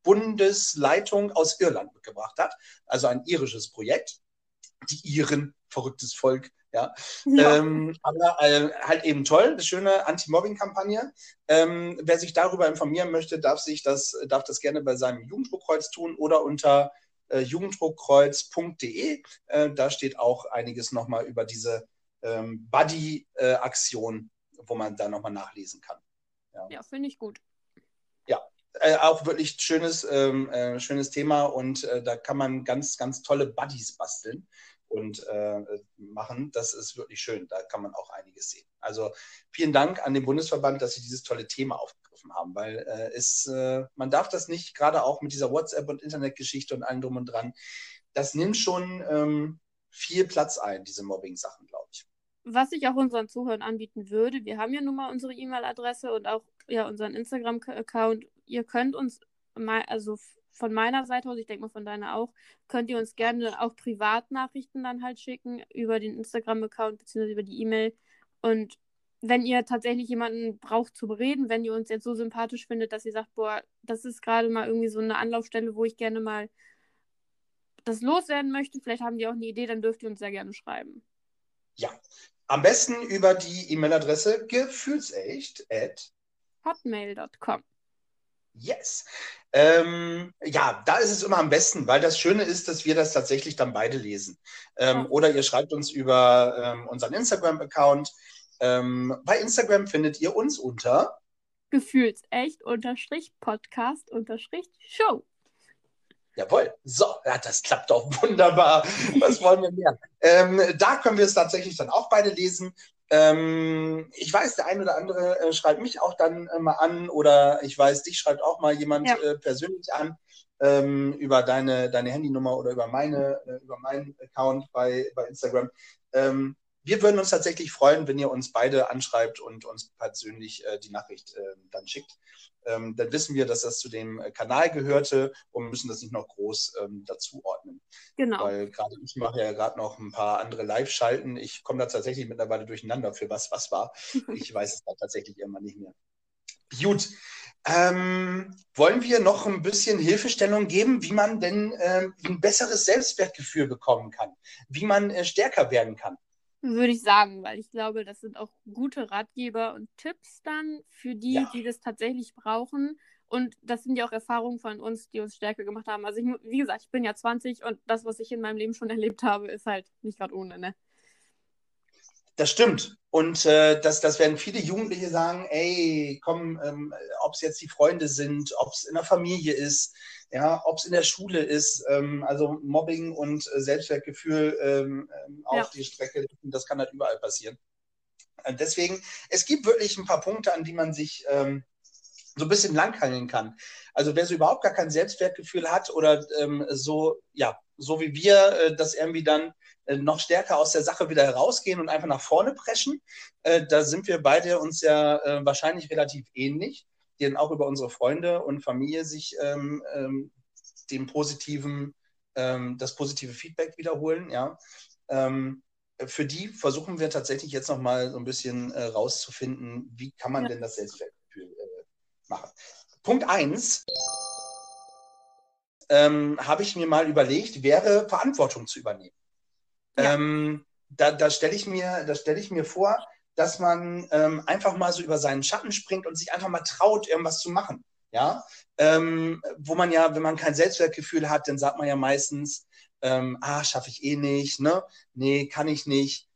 Bundesleitung aus Irland mitgebracht hat. Also ein irisches Projekt. Die Iren, verrücktes Volk, ja. (laughs) ja. Ähm, aber äh, halt eben toll, eine schöne Anti-Mobbing-Kampagne. Ähm, wer sich darüber informieren möchte, darf sich das, darf das gerne bei seinem Jugenddruckkreuz tun oder unter äh, jugenddruckkreuz.de. Äh, da steht auch einiges nochmal über diese ähm, Buddy-Aktion, wo man da nochmal nachlesen kann. Ja, ja finde ich gut. Ja, äh, auch wirklich schönes, ähm, äh, schönes Thema und äh, da kann man ganz, ganz tolle Buddies basteln und äh, machen. Das ist wirklich schön. Da kann man auch einiges sehen. Also vielen Dank an den Bundesverband, dass Sie dieses tolle Thema aufgegriffen haben, weil äh, es, äh, man darf das nicht, gerade auch mit dieser WhatsApp- und Internetgeschichte und allem drum und dran, das nimmt schon ähm, viel Platz ein, diese Mobbing-Sachen, glaube ich. Was ich auch unseren Zuhörern anbieten würde, wir haben ja nun mal unsere E-Mail-Adresse und auch ja, unseren Instagram-Account. Ihr könnt uns mal, also von meiner Seite aus, ich denke mal von deiner auch, könnt ihr uns gerne auch Privatnachrichten dann halt schicken über den Instagram-Account bzw. über die E-Mail. Und wenn ihr tatsächlich jemanden braucht zu bereden, wenn ihr uns jetzt so sympathisch findet, dass ihr sagt, boah, das ist gerade mal irgendwie so eine Anlaufstelle, wo ich gerne mal das loswerden möchte, vielleicht haben die auch eine Idee, dann dürft ihr uns sehr gerne schreiben. Ja, am besten über die E-Mail-Adresse gefühlsecht at hotmail.com. Yes. Ähm, ja, da ist es immer am besten, weil das Schöne ist, dass wir das tatsächlich dann beide lesen. Ähm, Oder ihr schreibt uns über ähm, unseren Instagram-Account. Ähm, bei Instagram findet ihr uns unter Gefühlsecht unterstrich Podcast unterstrich Show. Jawohl. So, ja, das klappt doch wunderbar. Was wollen wir mehr? Ähm, da können wir es tatsächlich dann auch beide lesen. Ähm, ich weiß, der ein oder andere äh, schreibt mich auch dann äh, mal an oder ich weiß, dich schreibt auch mal jemand ja. äh, persönlich an ähm, über deine, deine Handynummer oder über meine, äh, über meinen Account bei, bei Instagram. Ähm, wir würden uns tatsächlich freuen, wenn ihr uns beide anschreibt und uns persönlich äh, die Nachricht äh, dann schickt. Ähm, dann wissen wir, dass das zu dem äh, Kanal gehörte und müssen das nicht noch groß ähm, dazu ordnen. Genau. Weil gerade ich mache ja gerade noch ein paar andere Live-Schalten. Ich komme da tatsächlich mittlerweile durcheinander für was was war. (laughs) ich weiß es da tatsächlich immer nicht mehr. Gut. Ähm, wollen wir noch ein bisschen Hilfestellung geben, wie man denn ähm, ein besseres Selbstwertgefühl bekommen kann, wie man äh, stärker werden kann? Würde ich sagen, weil ich glaube, das sind auch gute Ratgeber und Tipps dann für die, ja. die das tatsächlich brauchen. Und das sind ja auch Erfahrungen von uns, die uns stärker gemacht haben. Also ich, wie gesagt, ich bin ja 20 und das, was ich in meinem Leben schon erlebt habe, ist halt nicht gerade ohne, ne? Das stimmt. Und äh, das, das werden viele Jugendliche sagen, ey, komm, ähm, ob es jetzt die Freunde sind, ob es in der Familie ist, ja, ob es in der Schule ist, ähm, also Mobbing und äh, Selbstwertgefühl ähm, ähm auf ja. die Strecke, das kann halt überall passieren. Und deswegen, es gibt wirklich ein paar Punkte, an die man sich ähm, so ein bisschen langhangeln kann. Also wer so überhaupt gar kein Selbstwertgefühl hat oder ähm, so, ja, so wie wir äh, das irgendwie dann äh, noch stärker aus der Sache wieder herausgehen und einfach nach vorne preschen, äh, da sind wir beide uns ja äh, wahrscheinlich relativ ähnlich die dann auch über unsere Freunde und Familie sich ähm, ähm, dem positiven, ähm, das positive Feedback wiederholen. Ja. Ähm, für die versuchen wir tatsächlich jetzt nochmal so ein bisschen äh, rauszufinden, wie kann man ja. denn das Selbstwertgefühl äh, machen. Punkt 1 ähm, habe ich mir mal überlegt, wäre Verantwortung zu übernehmen. Ja. Ähm, da, da stelle ich, mir, stell ich mir vor, dass man ähm, einfach mal so über seinen Schatten springt und sich einfach mal traut, irgendwas zu machen. Ja, ähm, wo man ja, wenn man kein Selbstwertgefühl hat, dann sagt man ja meistens, ähm, ah, schaffe ich eh nicht, ne? Nee, kann ich nicht.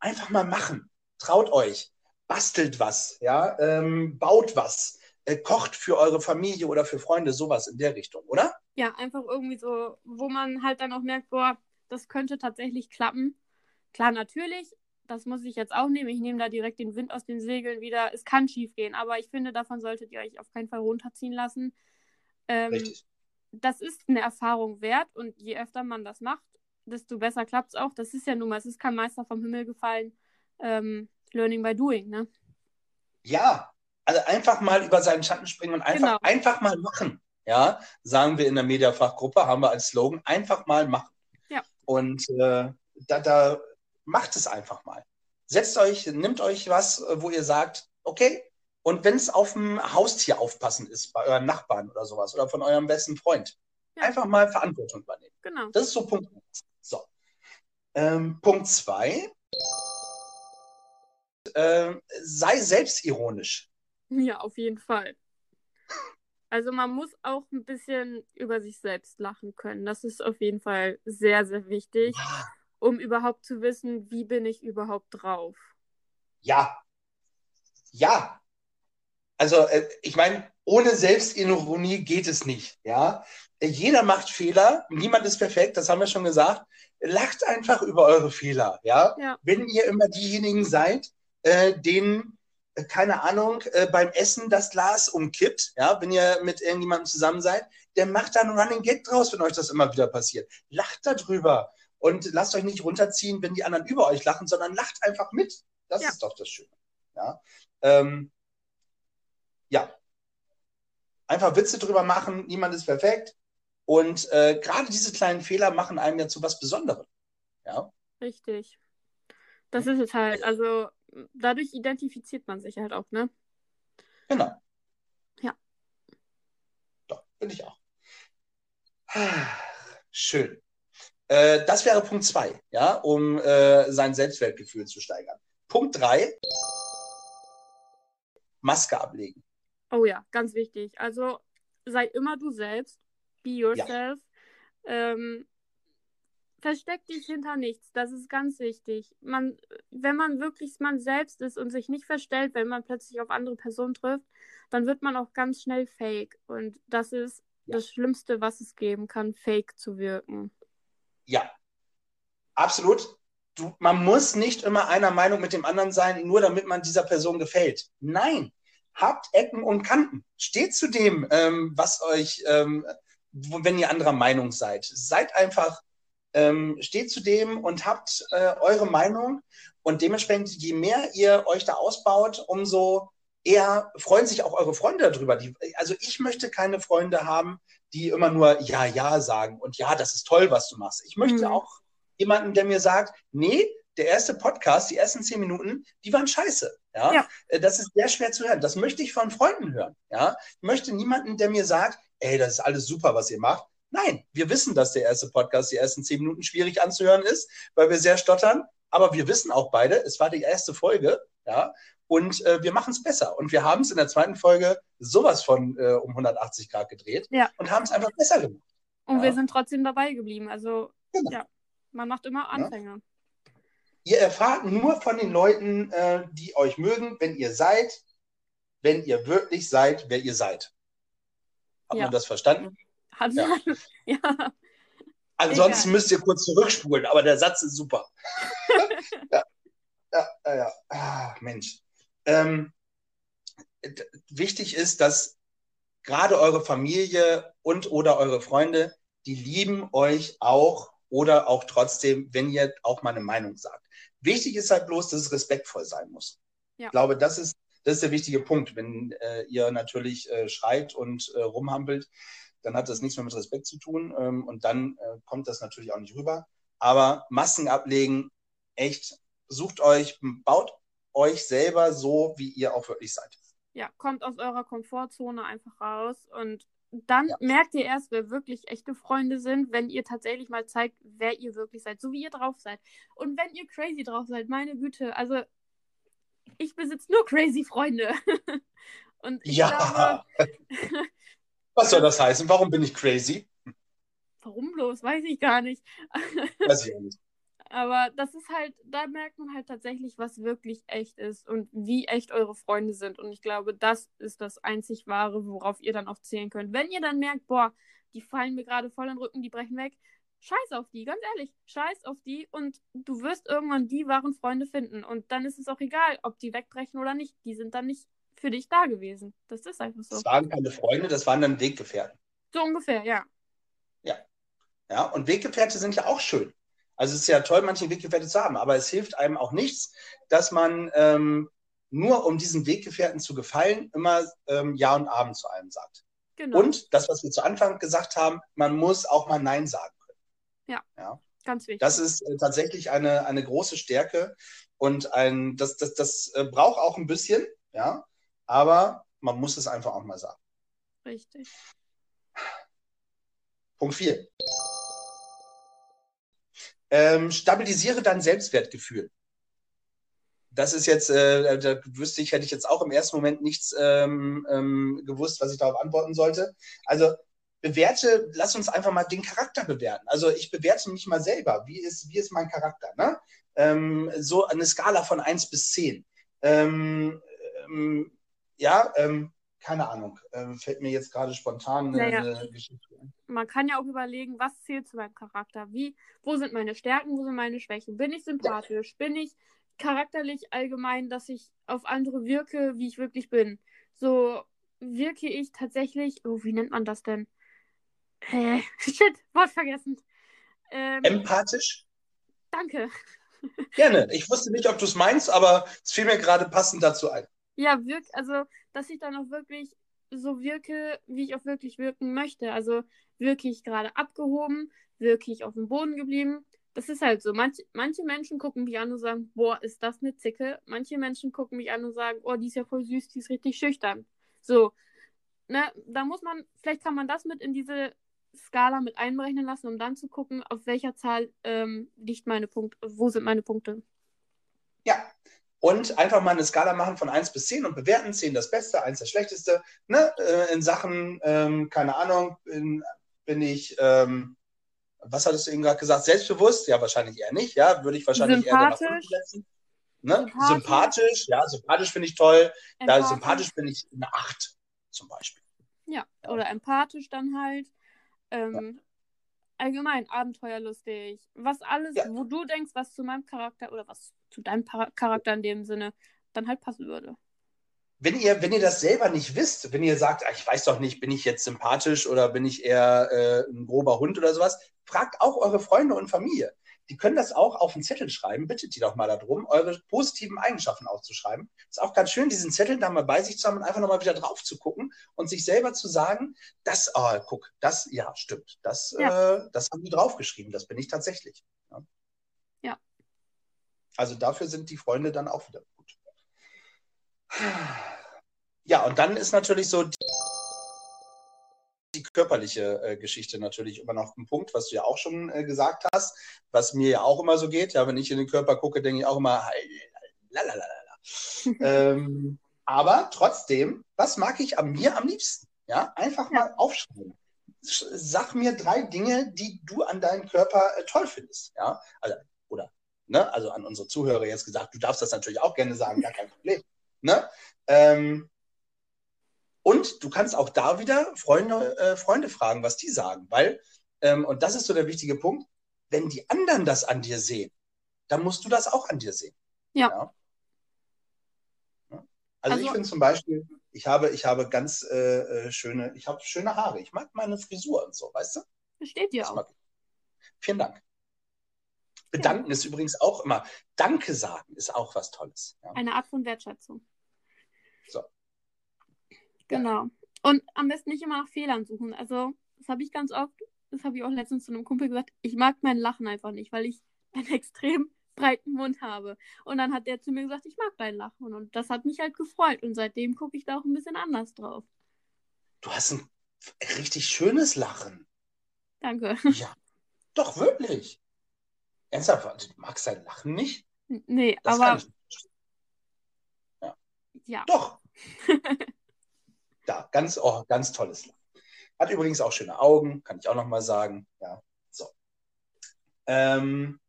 Einfach mal machen. Traut euch. Bastelt was, ja, ähm, baut was, äh, kocht für eure Familie oder für Freunde, sowas in der Richtung, oder? Ja, einfach irgendwie so, wo man halt dann auch merkt, boah, das könnte tatsächlich klappen. Klar, natürlich, das muss ich jetzt auch nehmen. Ich nehme da direkt den Wind aus den Segeln wieder. Es kann schief gehen, aber ich finde, davon solltet ihr euch auf keinen Fall runterziehen lassen. Ähm, Richtig. Das ist eine Erfahrung wert und je öfter man das macht, desto besser klappt es auch. Das ist ja nun mal, es ist kein Meister vom Himmel gefallen. Ähm, learning by doing, ne? Ja, Also einfach mal über seinen Schatten springen und einfach, Genau. einfach mal machen. Ja, sagen wir in der Mediafachgruppe, haben wir als Slogan, einfach mal machen. Und äh, da, da macht es einfach mal. Setzt euch, nimmt euch was, äh, wo ihr sagt, okay, und wenn es auf ein Haustier aufpassen ist, bei euren Nachbarn oder sowas, oder von eurem besten Freund, Ja. einfach mal Verantwortung übernehmen. Genau. Das ist so Punkt eins. So. Ähm, Punkt zwei. Ähm, sei selbstironisch. Ja, auf jeden Fall. Also man muss auch ein bisschen über sich selbst lachen können. Das ist auf jeden Fall sehr, sehr wichtig, um überhaupt zu wissen, wie bin ich überhaupt drauf. Ja. Ja. Also, äh, ich meine, ohne Selbstironie geht es nicht. Ja. Jeder macht Fehler, niemand ist perfekt, das haben wir schon gesagt. Lacht einfach über eure Fehler. Ja. Ja. Wenn ihr immer diejenigen seid, äh, denen, keine Ahnung, äh, beim Essen das Glas umkippt, ja, wenn ihr mit irgendjemandem zusammen seid, der macht da einen Running Gag draus, wenn euch das immer wieder passiert. Lacht darüber und lasst euch nicht runterziehen, wenn die anderen über euch lachen, sondern lacht einfach mit. Das Ja. ist doch das Schöne. Ja. Ähm, ja. Einfach Witze drüber machen, niemand ist perfekt. Und äh, gerade diese kleinen Fehler machen einem ja zu was Besonderem. Ja. Richtig. Das ist es halt. Also dadurch identifiziert man sich halt auch, ne? Genau. Ja. Doch, finde ich auch. Schön. Äh, das wäre Punkt zwei, ja, um äh, sein Selbstwertgefühl zu steigern. Punkt drei. Maske ablegen. Oh ja, ganz wichtig. Also sei immer du selbst. Be yourself. Ähm, versteck dich hinter nichts. Das ist ganz wichtig. Man, wenn man wirklich man selbst ist und sich nicht verstellt, wenn man plötzlich auf andere Personen trifft, dann wird man auch ganz schnell fake. Und das ist Ja. das Schlimmste, was es geben kann, fake zu wirken. Ja, absolut. Du, man muss nicht immer einer Meinung mit dem anderen sein, nur damit man dieser Person gefällt. Nein, habt Ecken und Kanten. Steht zu dem, ähm, was euch, ähm, wenn ihr anderer Meinung seid. Seid einfach, ähm, steht zu dem und habt äh, eure Meinung. Und dementsprechend, je mehr ihr euch da ausbaut, umso eher freuen sich auch eure Freunde darüber. Die, also ich möchte keine Freunde haben, die immer nur Ja, Ja sagen und ja, das ist toll, was du machst. Ich möchte Mhm. auch jemanden, der mir sagt, nee, der erste Podcast, die ersten zehn Minuten, die waren scheiße. Ja? Ja. Äh, Das ist sehr schwer zu hören. Das möchte ich von Freunden hören. Ja? Ich möchte niemanden, der mir sagt, ey, das ist alles super, was ihr macht. Nein, wir wissen, dass der erste Podcast, die ersten zehn Minuten schwierig anzuhören ist, weil wir sehr stottern. Aber wir wissen auch beide, es war die erste Folge, ja, und äh, wir machen es besser. Und wir haben es in der zweiten Folge sowas von äh, um 180 Grad gedreht Ja. und haben es einfach besser gemacht. Und Ja. wir sind trotzdem dabei geblieben. Also, Genau. ja, man macht immer Anfänger. Ihr erfahrt nur von den Leuten, äh, die euch mögen, wenn ihr seid, wenn ihr wirklich seid, wer ihr seid. Hat Ja. man das verstanden? Hat Ja. man, (laughs) ja. Ansonsten Egal. müsst ihr kurz zurückspulen, aber der Satz ist super. (laughs) ja, ja, ja. Ah, Mensch. Ähm, wichtig ist, dass gerade eure Familie und oder eure Freunde, die lieben euch auch oder auch trotzdem, wenn ihr auch mal eine Meinung sagt. Wichtig ist halt bloß, dass es respektvoll sein muss. Ja. Ich glaube, das ist, das ist der wichtige Punkt. Wenn äh, ihr natürlich äh, schreit und äh, rumhampelt, dann hat das nichts mehr mit Respekt zu tun ähm, und dann äh, kommt das natürlich auch nicht rüber. Aber Masken ablegen, echt, sucht euch, baut euch selber so, wie ihr auch wirklich seid. ja, kommt aus eurer Komfortzone einfach raus und dann Ja. merkt ihr erst, wer wirklich echte Freunde sind, wenn ihr tatsächlich mal zeigt, wer ihr wirklich seid, so wie ihr drauf seid. Und wenn ihr crazy drauf seid, meine Güte, also ich besitze nur crazy Freunde. (laughs) und ich Ja. glaube, (laughs) Was soll das heißen? Warum bin ich crazy? warum bloß, weiß ich gar nicht. (laughs) Weiß ich auch nicht. Aber das ist halt, da merkt man halt tatsächlich, was wirklich echt ist und wie echt eure Freunde sind. Und ich glaube, das ist das einzig Wahre, worauf ihr dann auch zählen könnt. Wenn ihr dann merkt, boah, die fallen mir gerade voll in den Rücken, die brechen weg, scheiß auf die, ganz ehrlich, scheiß auf die und du wirst irgendwann die wahren Freunde finden. Und dann ist es auch egal, ob die wegbrechen oder nicht. Die sind dann nicht für dich da gewesen. Das ist einfach so. Das waren keine Freunde, das waren dann Weggefährten. So ungefähr, ja. Ja, und Weggefährte sind ja auch schön. Also es ist ja toll, manche Weggefährte zu haben, aber es hilft einem auch nichts, dass man ähm, nur um diesen Weggefährten zu gefallen, immer ähm, Ja und Abend zu allem sagt. Genau. Und das, was wir zu Anfang gesagt haben, man muss auch mal Nein sagen können. Ja. ja. Ganz wichtig. Das ist äh, tatsächlich eine, eine große Stärke und ein, das, das, das äh, braucht auch ein bisschen, ja, aber man muss es einfach auch mal sagen. Richtig. Punkt 4. Ähm, stabilisiere dein Selbstwertgefühl. Das ist jetzt, äh, da wüsste ich, hätte ich jetzt auch im ersten Moment nichts ähm, ähm, gewusst, was ich darauf antworten sollte. Also bewerte, lass uns einfach mal den Charakter bewerten. Also ich bewerte mich mal selber. Wie ist, wie ist mein Charakter? Ne? Ähm, so eine Skala von 1 bis 10. Ähm, ähm, ja, ähm, keine Ahnung. Ähm, fällt mir jetzt gerade spontan eine, Naja. eine Geschichte ein. Man kann ja auch überlegen, was zählt zu meinem Charakter? Wie, wo sind meine Stärken, wo sind meine Schwächen? Bin ich sympathisch? Bin ich charakterlich allgemein, dass ich auf andere wirke, wie ich wirklich bin? So wirke ich tatsächlich, oh, wie nennt man das denn? Äh, (laughs) shit, Wort vergessen. Ähm, Empathisch? danke. Gerne. Ich wusste nicht, ob du es meinst, aber es fiel mir gerade passend dazu ein. Ja, wirk, also, dass ich dann auch wirklich so wirke, wie ich auch wirklich wirken möchte. Also wirke ich gerade abgehoben, wirke ich auf dem Boden geblieben. Das ist halt so. Manch, manche Menschen gucken mich an und sagen, boah, ist das eine Zicke? Manche Menschen gucken mich an und sagen, oh, die ist ja voll süß, die ist richtig schüchtern. So, ne, da muss man, vielleicht kann man das mit in diese Skala mit einberechnen lassen, um dann zu gucken, auf welcher Zahl ähm, liegt meine Punkte, wo sind meine Punkte. Ja. Und einfach mal eine Skala machen von 1 bis 10 und bewerten. 10 das Beste, 1 das Schlechteste. Ne? Äh, in Sachen, ähm, keine Ahnung, bin, bin ich, ähm, was hattest du eben gerade gesagt? Selbstbewusst? Ja, wahrscheinlich eher nicht. Ja, würde ich wahrscheinlich eher nach setzen. Ne? Sympathisch. Sympathisch. ja, sympathisch finde ich toll. Da sympathisch bin ich eine 8 zum Beispiel. Ja, Ja. oder empathisch dann halt. Ähm, Allgemein abenteuerlustig. Was alles, Ja. wo du denkst, was zu meinem Charakter oder was zu deinem Charakter in dem Sinne dann halt passen würde. wenn ihr, wenn ihr das selber nicht wisst, wenn ihr sagt, ah, ich weiß doch nicht, bin ich jetzt sympathisch oder bin ich eher äh, ein grober Hund oder sowas, fragt auch eure Freunde und Familie. Die können das auch auf einen Zettel schreiben. Bittet die doch mal darum, eure positiven Eigenschaften aufzuschreiben. Ist auch ganz schön, diesen Zettel da mal bei sich zu haben und einfach nochmal wieder drauf zu gucken und sich selber zu sagen, das, oh, guck, das, ja, stimmt. Das, äh, das haben die draufgeschrieben. Das bin ich tatsächlich. Ja. Ja. Also dafür sind die Freunde dann auch wieder gut. Ja, und dann ist natürlich so die, die körperliche äh, Geschichte natürlich immer noch ein Punkt, was du ja auch schon äh, gesagt hast, was mir ja auch immer so geht. Ja, wenn ich in den Körper gucke, denke ich auch immer, lalalala. (laughs) ähm, aber trotzdem, was mag ich an mir am liebsten? Ja, einfach mal aufschreiben. Sch- Sag mir drei Dinge, die du an deinem Körper äh, toll findest. Ja, also, oder, ne, also an unsere Zuhörer jetzt gesagt, du darfst das natürlich auch gerne sagen, gar kein Problem. Ne? Ähm, und du kannst auch da wieder Freunde, äh, Freunde fragen, was die sagen, weil, ähm, und das ist so der wichtige Punkt, wenn die anderen das an dir sehen, dann musst du das auch an dir sehen. Ja. Ja. Also, Also- ich finde zum Beispiel, ich habe, ich habe ganz äh, äh, schöne, ich habe schöne Haare. Ich mag meine Frisur und so, weißt du? Das steht dir auch. Vielen Dank. Bedanken ist übrigens auch immer, Danke sagen ist auch was Tolles. Ja. Eine Art von Wertschätzung. So. Genau. Und am besten nicht immer nach Fehlern suchen. Also, das habe ich ganz oft, das habe ich auch letztens zu einem Kumpel gesagt, ich mag mein Lachen einfach nicht, weil ich (laughs) einen extrem breiten Mund habe. Und dann hat der zu mir gesagt, ich mag dein Lachen. Und das hat mich halt gefreut. Und seitdem gucke ich da auch ein bisschen anders drauf. Du hast ein richtig schönes Lachen. Danke. Ja, doch, wirklich. Ernsthaft, du magst dein Lachen nicht? Nee, Das aber nicht. ja. Doch. ja, ganz, oh, ganz tolles Lachen. Hat übrigens auch schöne Augen, kann ich auch nochmal sagen. Ja, so. Ähm,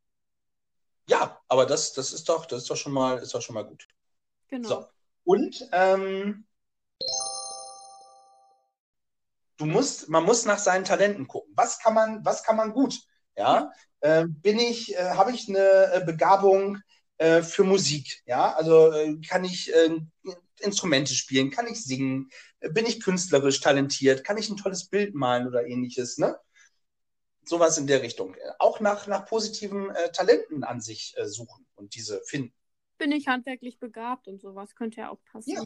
ja, aber das, das ist doch, das ist doch schon mal, ist doch schon mal gut. Genau. So. Und ähm, du musst, man muss nach seinen Talenten gucken. Was kann man, was kann man gut? Ja, Ähm, bin ich, äh, habe ich eine äh, Begabung äh, für Musik? Ja, also äh, kann ich äh, Instrumente spielen? Kann ich singen? Äh, Bin ich künstlerisch talentiert? Kann ich ein tolles Bild malen oder ähnliches? Ne? Sowas in der Richtung. Äh, Auch nach, nach positiven äh, Talenten an sich äh, suchen und diese finden. bin ich handwerklich begabt und sowas könnte ja auch passen. Ja.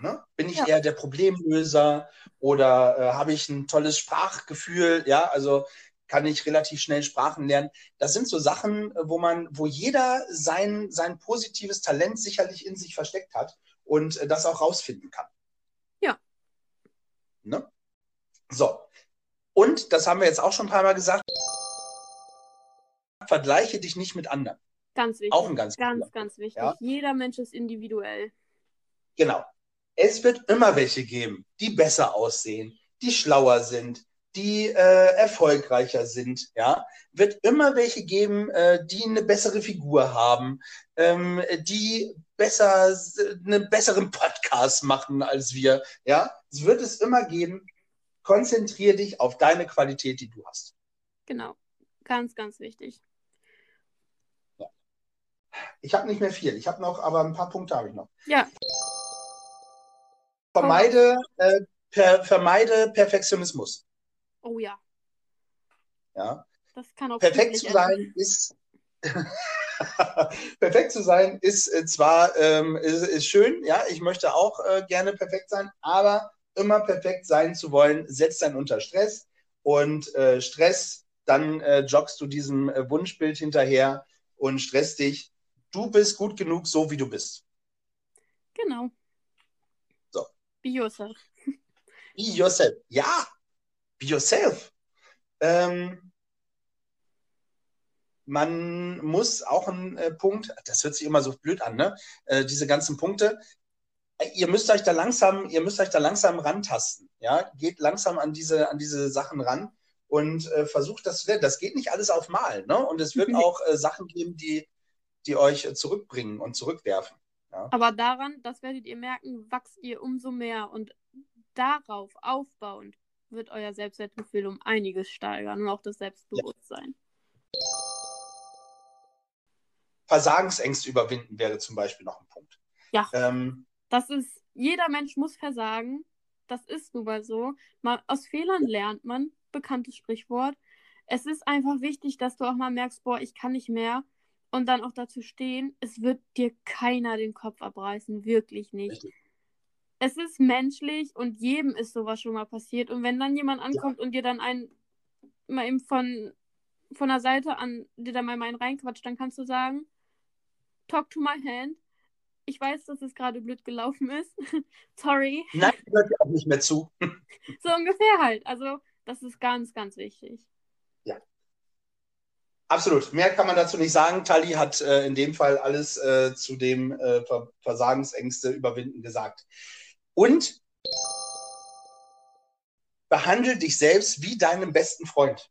Ne? Bin ich ja. eher der Problemlöser oder äh, habe ich ein tolles Sprachgefühl? Ja, also kann ich relativ schnell Sprachen lernen. Das sind so Sachen, äh, wo man, wo jeder sein, sein positives Talent sicherlich in sich versteckt hat und äh, das auch rausfinden kann. Ja. Ne? So. Und das haben wir jetzt auch schon ein paar Mal gesagt. Vergleiche dich nicht mit anderen. Ganz wichtig. Auch ein ganz Ganz, ganz wichtig. Ja? Jeder Mensch ist individuell. Genau. Es wird immer welche geben, die besser aussehen, die schlauer sind, die äh, erfolgreicher sind. Ja, wird immer welche geben, äh, die eine bessere Figur haben, ähm, die besser einen besseren Podcast machen als wir. Ja, es wird es immer geben. Konzentriere dich auf deine Qualität, die du hast. Genau, ganz, ganz wichtig. Ja. Ich habe nicht mehr viel. Ich habe noch, aber ein paar Punkte habe ich noch. Ja. Vermeide, äh, per, vermeide Perfektionismus. Oh ja. Ja. Das kann auch Perfekt zu sein ist. (laughs) perfekt zu sein ist äh, zwar ähm, ist, ist, schön, ja, ich möchte auch äh, gerne perfekt sein, aber immer perfekt sein zu wollen, setzt dann unter Stress und äh, Stress, dann äh, joggst du diesem äh, Wunschbild hinterher und stresst dich. Du bist gut genug, so wie du bist. Genau. Be yourself. Be yourself. Ja, be yourself. Ähm, man muss auch einen äh, Punkt, das hört sich immer so blöd an, ne? Äh, diese ganzen Punkte. Äh, ihr müsst euch da langsam, ihr müsst euch da langsam rantasten. Ja, geht langsam an diese, an diese Sachen ran und äh, versucht das zu lernen. Das geht nicht alles auf Mal, ne? Und es wird auch äh, Sachen geben, die, die euch zurückbringen und zurückwerfen. Ja. Aber daran, das werdet ihr merken, wachst ihr umso mehr und darauf aufbauend wird euer Selbstwertgefühl um einiges steigern und auch das Selbstbewusstsein. Ja. Versagensängste überwinden wäre zum Beispiel noch ein Punkt. Ja. Ähm, das ist, jeder Mensch muss versagen. Das ist nun mal so. Mal, aus Fehlern lernt man, bekanntes Sprichwort. Es ist einfach wichtig, dass du auch mal merkst, boah, ich kann nicht mehr und dann auch dazu stehen, es wird dir keiner den Kopf abreißen, wirklich nicht. Richtig. Es ist menschlich und jedem ist sowas schon mal passiert. Und wenn dann jemand ankommt ja. und dir dann einen mal eben von, von der Seite an dir da mal einen reinquatscht, dann kannst du sagen, talk to my hand. Ich weiß, dass es gerade blöd gelaufen ist. (laughs) Sorry. Nein, hört dir auch nicht mehr zu. (laughs) so ungefähr halt. Also, das ist ganz, ganz wichtig. Ja, Absolut. Mehr kann man dazu nicht sagen. Tali hat äh, in dem Fall alles äh, zu dem äh, Ver Versagensängste überwinden gesagt. Und behandle dich selbst wie deinen besten Freund.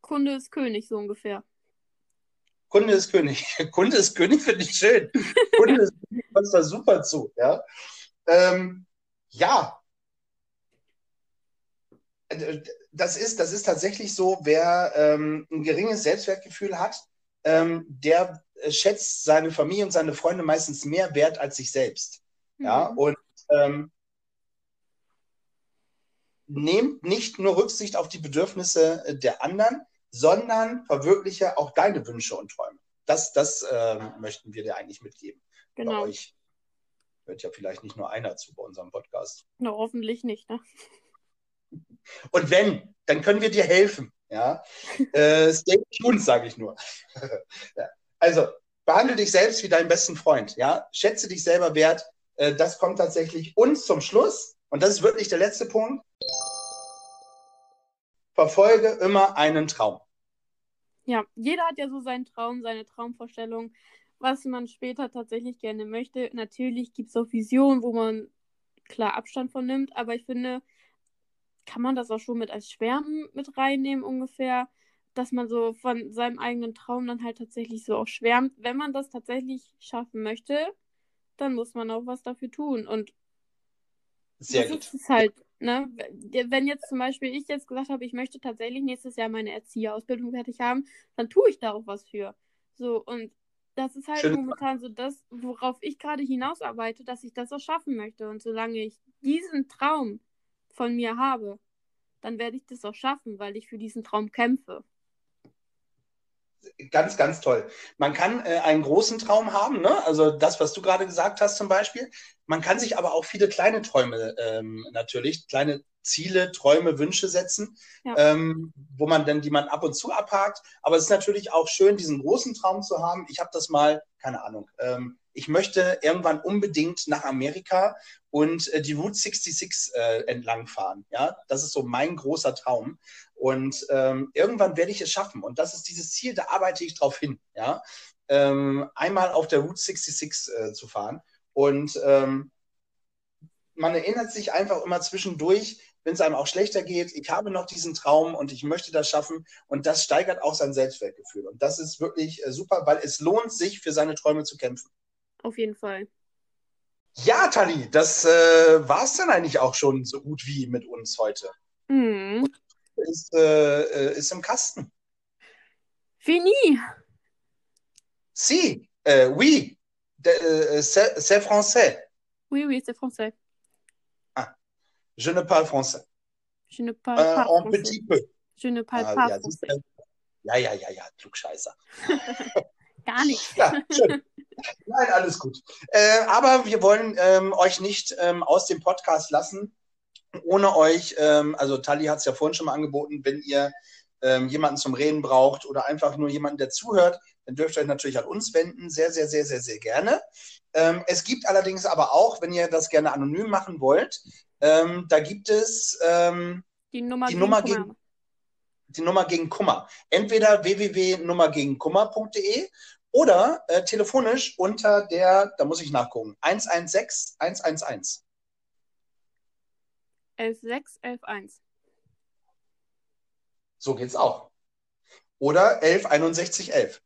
Kunde ist König, so ungefähr. Kunde ist König. (laughs) Kunde ist König finde ich schön. Kunde ist König passt da super zu. Ja. Ähm, ja, das ist, das ist tatsächlich so, wer ähm, ein geringes Selbstwertgefühl hat, ähm, der äh, schätzt seine Familie und seine Freunde meistens mehr wert als sich selbst. Mhm. Ja, und ähm, nehmt nicht nur Rücksicht auf die Bedürfnisse äh, der anderen, sondern verwirkliche auch deine Wünsche und Träume. Das, das äh, möchten wir dir eigentlich mitgeben. Genau. Bei euch hört ja vielleicht nicht nur einer zu bei unserem Podcast. Na, hoffentlich nicht, ne? (laughs) Und wenn, dann können wir dir helfen. Ja? (laughs) äh, stay tuned, sage ich nur. (laughs) ja. Also, behandle dich selbst wie deinen besten Freund. Ja? Schätze dich selber wert. Äh, das kommt tatsächlich uns zum Schluss. Und das ist wirklich der letzte Punkt. Verfolge immer einen Traum. Ja, jeder hat ja so seinen Traum, seine Traumvorstellung, was man später tatsächlich gerne möchte. Natürlich gibt es auch Visionen, wo man klar Abstand von nimmt, aber ich finde, kann man das auch schon mit als Schwärmen mit reinnehmen ungefähr, dass man so von seinem eigenen Traum dann halt tatsächlich so auch schwärmt. Wenn man das tatsächlich schaffen möchte, dann muss man auch was dafür tun. Und sehr gut. ist halt, ne, wenn jetzt zum Beispiel ich jetzt gesagt habe, ich möchte tatsächlich nächstes Jahr meine Erzieherausbildung fertig haben, dann tue ich da auch was für. So, und das ist halt Schön. momentan so das, worauf ich gerade hinausarbeite, dass ich das auch schaffen möchte. Und solange ich diesen Traum von mir habe, dann werde ich das auch schaffen, weil ich für diesen Traum kämpfe. Ganz, ganz toll. Man kann äh, einen großen Traum haben, ne? also das, was du gerade gesagt hast zum Beispiel. Man kann sich aber auch viele kleine Träume ähm, natürlich, kleine Ziele, Träume, Wünsche setzen, ja. ähm, wo man dann, die man ab und zu abhakt. Aber es ist natürlich auch schön, diesen großen Traum zu haben. Ich habe das mal, keine Ahnung, ähm, ich möchte irgendwann unbedingt nach Amerika und äh, die Route 66 äh, entlang fahren. Ja, das ist so mein großer Traum. Und ähm, irgendwann werde ich es schaffen. Und das ist dieses Ziel, da arbeite ich drauf hin. Ja, ähm, einmal auf der Route 66 äh, zu fahren. Und ähm, man erinnert sich einfach immer zwischendurch, wenn es einem auch schlechter geht, ich habe noch diesen Traum und ich möchte das schaffen. Und das steigert auch sein Selbstwertgefühl. Und das ist wirklich äh, super, weil es lohnt sich, für seine Träume zu kämpfen. Auf jeden Fall. Ja, Tali, das äh, war es dann eigentlich auch schon so gut wie mit uns heute. Mhm. Ist, äh, äh, ist im Kasten. Fini. Si, euh, oui, euh, c'est français. Oui, oui, c'est français. Je ne parle français. Je ne parle euh, pas français. Un petit peu. Je ne parle ah, pas ja, français. Ja, ja, ja, ja, Klugscheißer. Gar nicht. Ja, schön. Nein, alles gut. Äh, aber wir wollen ähm, euch nicht ähm, aus dem Podcast lassen, ohne euch, ähm, also Tali hat es ja vorhin schon mal angeboten, wenn ihr ähm, jemanden zum Reden braucht oder einfach nur jemanden, der zuhört, dann dürft ihr euch natürlich an uns wenden. Sehr, sehr, sehr, sehr, sehr gerne. Ähm, es gibt allerdings aber auch, wenn ihr das gerne anonym machen wollt, ähm, da gibt es ähm, die Nummer, die, Nummer gegen, die Nummer gegen Kummer. Entweder www.nummergegenkummer.de oder äh, telefonisch unter der, da muss ich nachgucken, 116 111. 11611. So geht's auch. Oder 116111.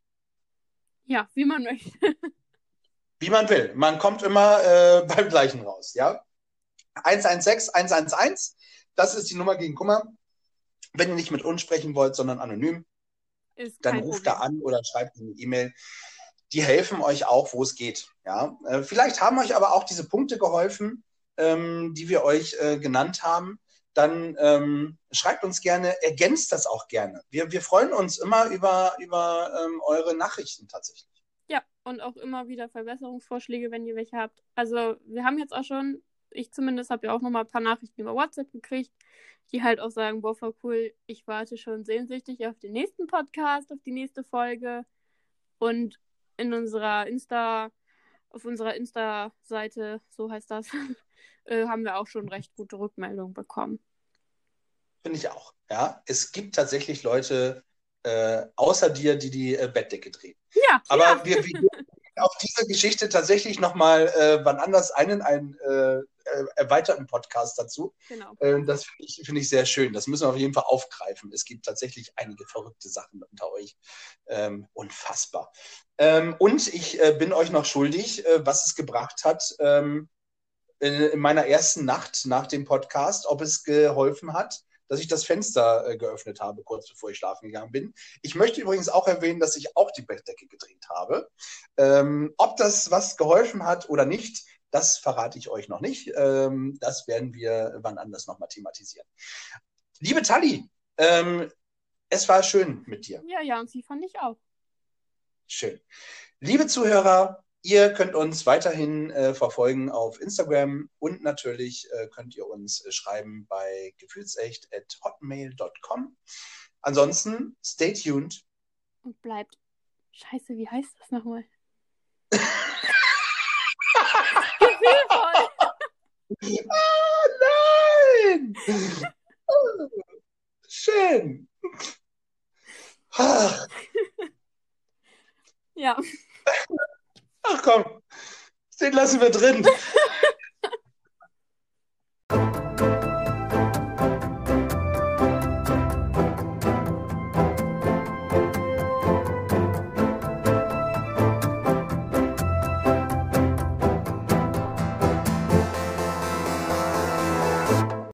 Ja, wie man möchte. (laughs) wie man will. Man kommt immer äh, (laughs) beim gleichen raus, ja? 116 111, das ist die Nummer gegen Kummer. Wenn ihr nicht mit uns sprechen wollt, sondern anonym, dann ruft da an oder schreibt eine E-Mail. Die helfen euch auch, wo es geht. Ja? Äh, vielleicht haben euch aber auch diese Punkte geholfen, ähm, die wir euch äh, genannt haben. Dann ähm, schreibt uns gerne, ergänzt das auch gerne. Wir, wir freuen uns immer über, über ähm, eure Nachrichten tatsächlich. Ja, und auch immer wieder Verbesserungsvorschläge, wenn ihr welche habt. Also wir haben jetzt auch schon ich zumindest habe ja auch nochmal ein paar Nachrichten über WhatsApp gekriegt, die halt auch sagen, boah, voll cool, ich warte schon sehnsüchtig auf den nächsten Podcast, auf die nächste Folge. Und in unserer Insta, auf unserer Insta-Seite, so heißt das, (laughs) äh, haben wir auch schon recht gute Rückmeldungen bekommen. Finde ich auch, ja. Es gibt tatsächlich Leute, äh, außer dir, die die äh, Bettdecke drehen. Ja. Aber ja. Wir, wir, (laughs) auf diese Geschichte tatsächlich nochmal äh, wann anders einen, einen äh, erweiterten Podcast dazu. Genau. Äh, das finde ich, find ich sehr schön. Das müssen wir auf jeden Fall aufgreifen. Es gibt tatsächlich einige verrückte Sachen unter euch. Ähm, unfassbar. Ähm, und ich äh, bin euch noch schuldig, äh, was es gebracht hat ähm, in meiner ersten Nacht nach dem Podcast, ob es geholfen hat, dass ich das Fenster äh, geöffnet habe, kurz bevor ich schlafen gegangen bin. Ich möchte übrigens auch erwähnen, dass ich auch die Bettdecke gedreht habe. Ähm, ob das was geholfen hat oder nicht, das verrate ich euch noch nicht. Ähm, das werden wir wann anders nochmal thematisieren. Liebe Tali, ähm, es war schön mit dir. Ja, ja, und sie fand ich auch. Schön. Liebe Zuhörer, ihr könnt uns weiterhin äh, verfolgen auf Instagram und natürlich äh, könnt ihr uns äh, schreiben bei gefühlsecht.hotmail.com. Ansonsten, stay tuned. Und bleibt. Scheiße, wie heißt das nochmal? (laughs) ah, nein! schön. Ach. Ja. Ach komm, den lassen wir drin. (laughs)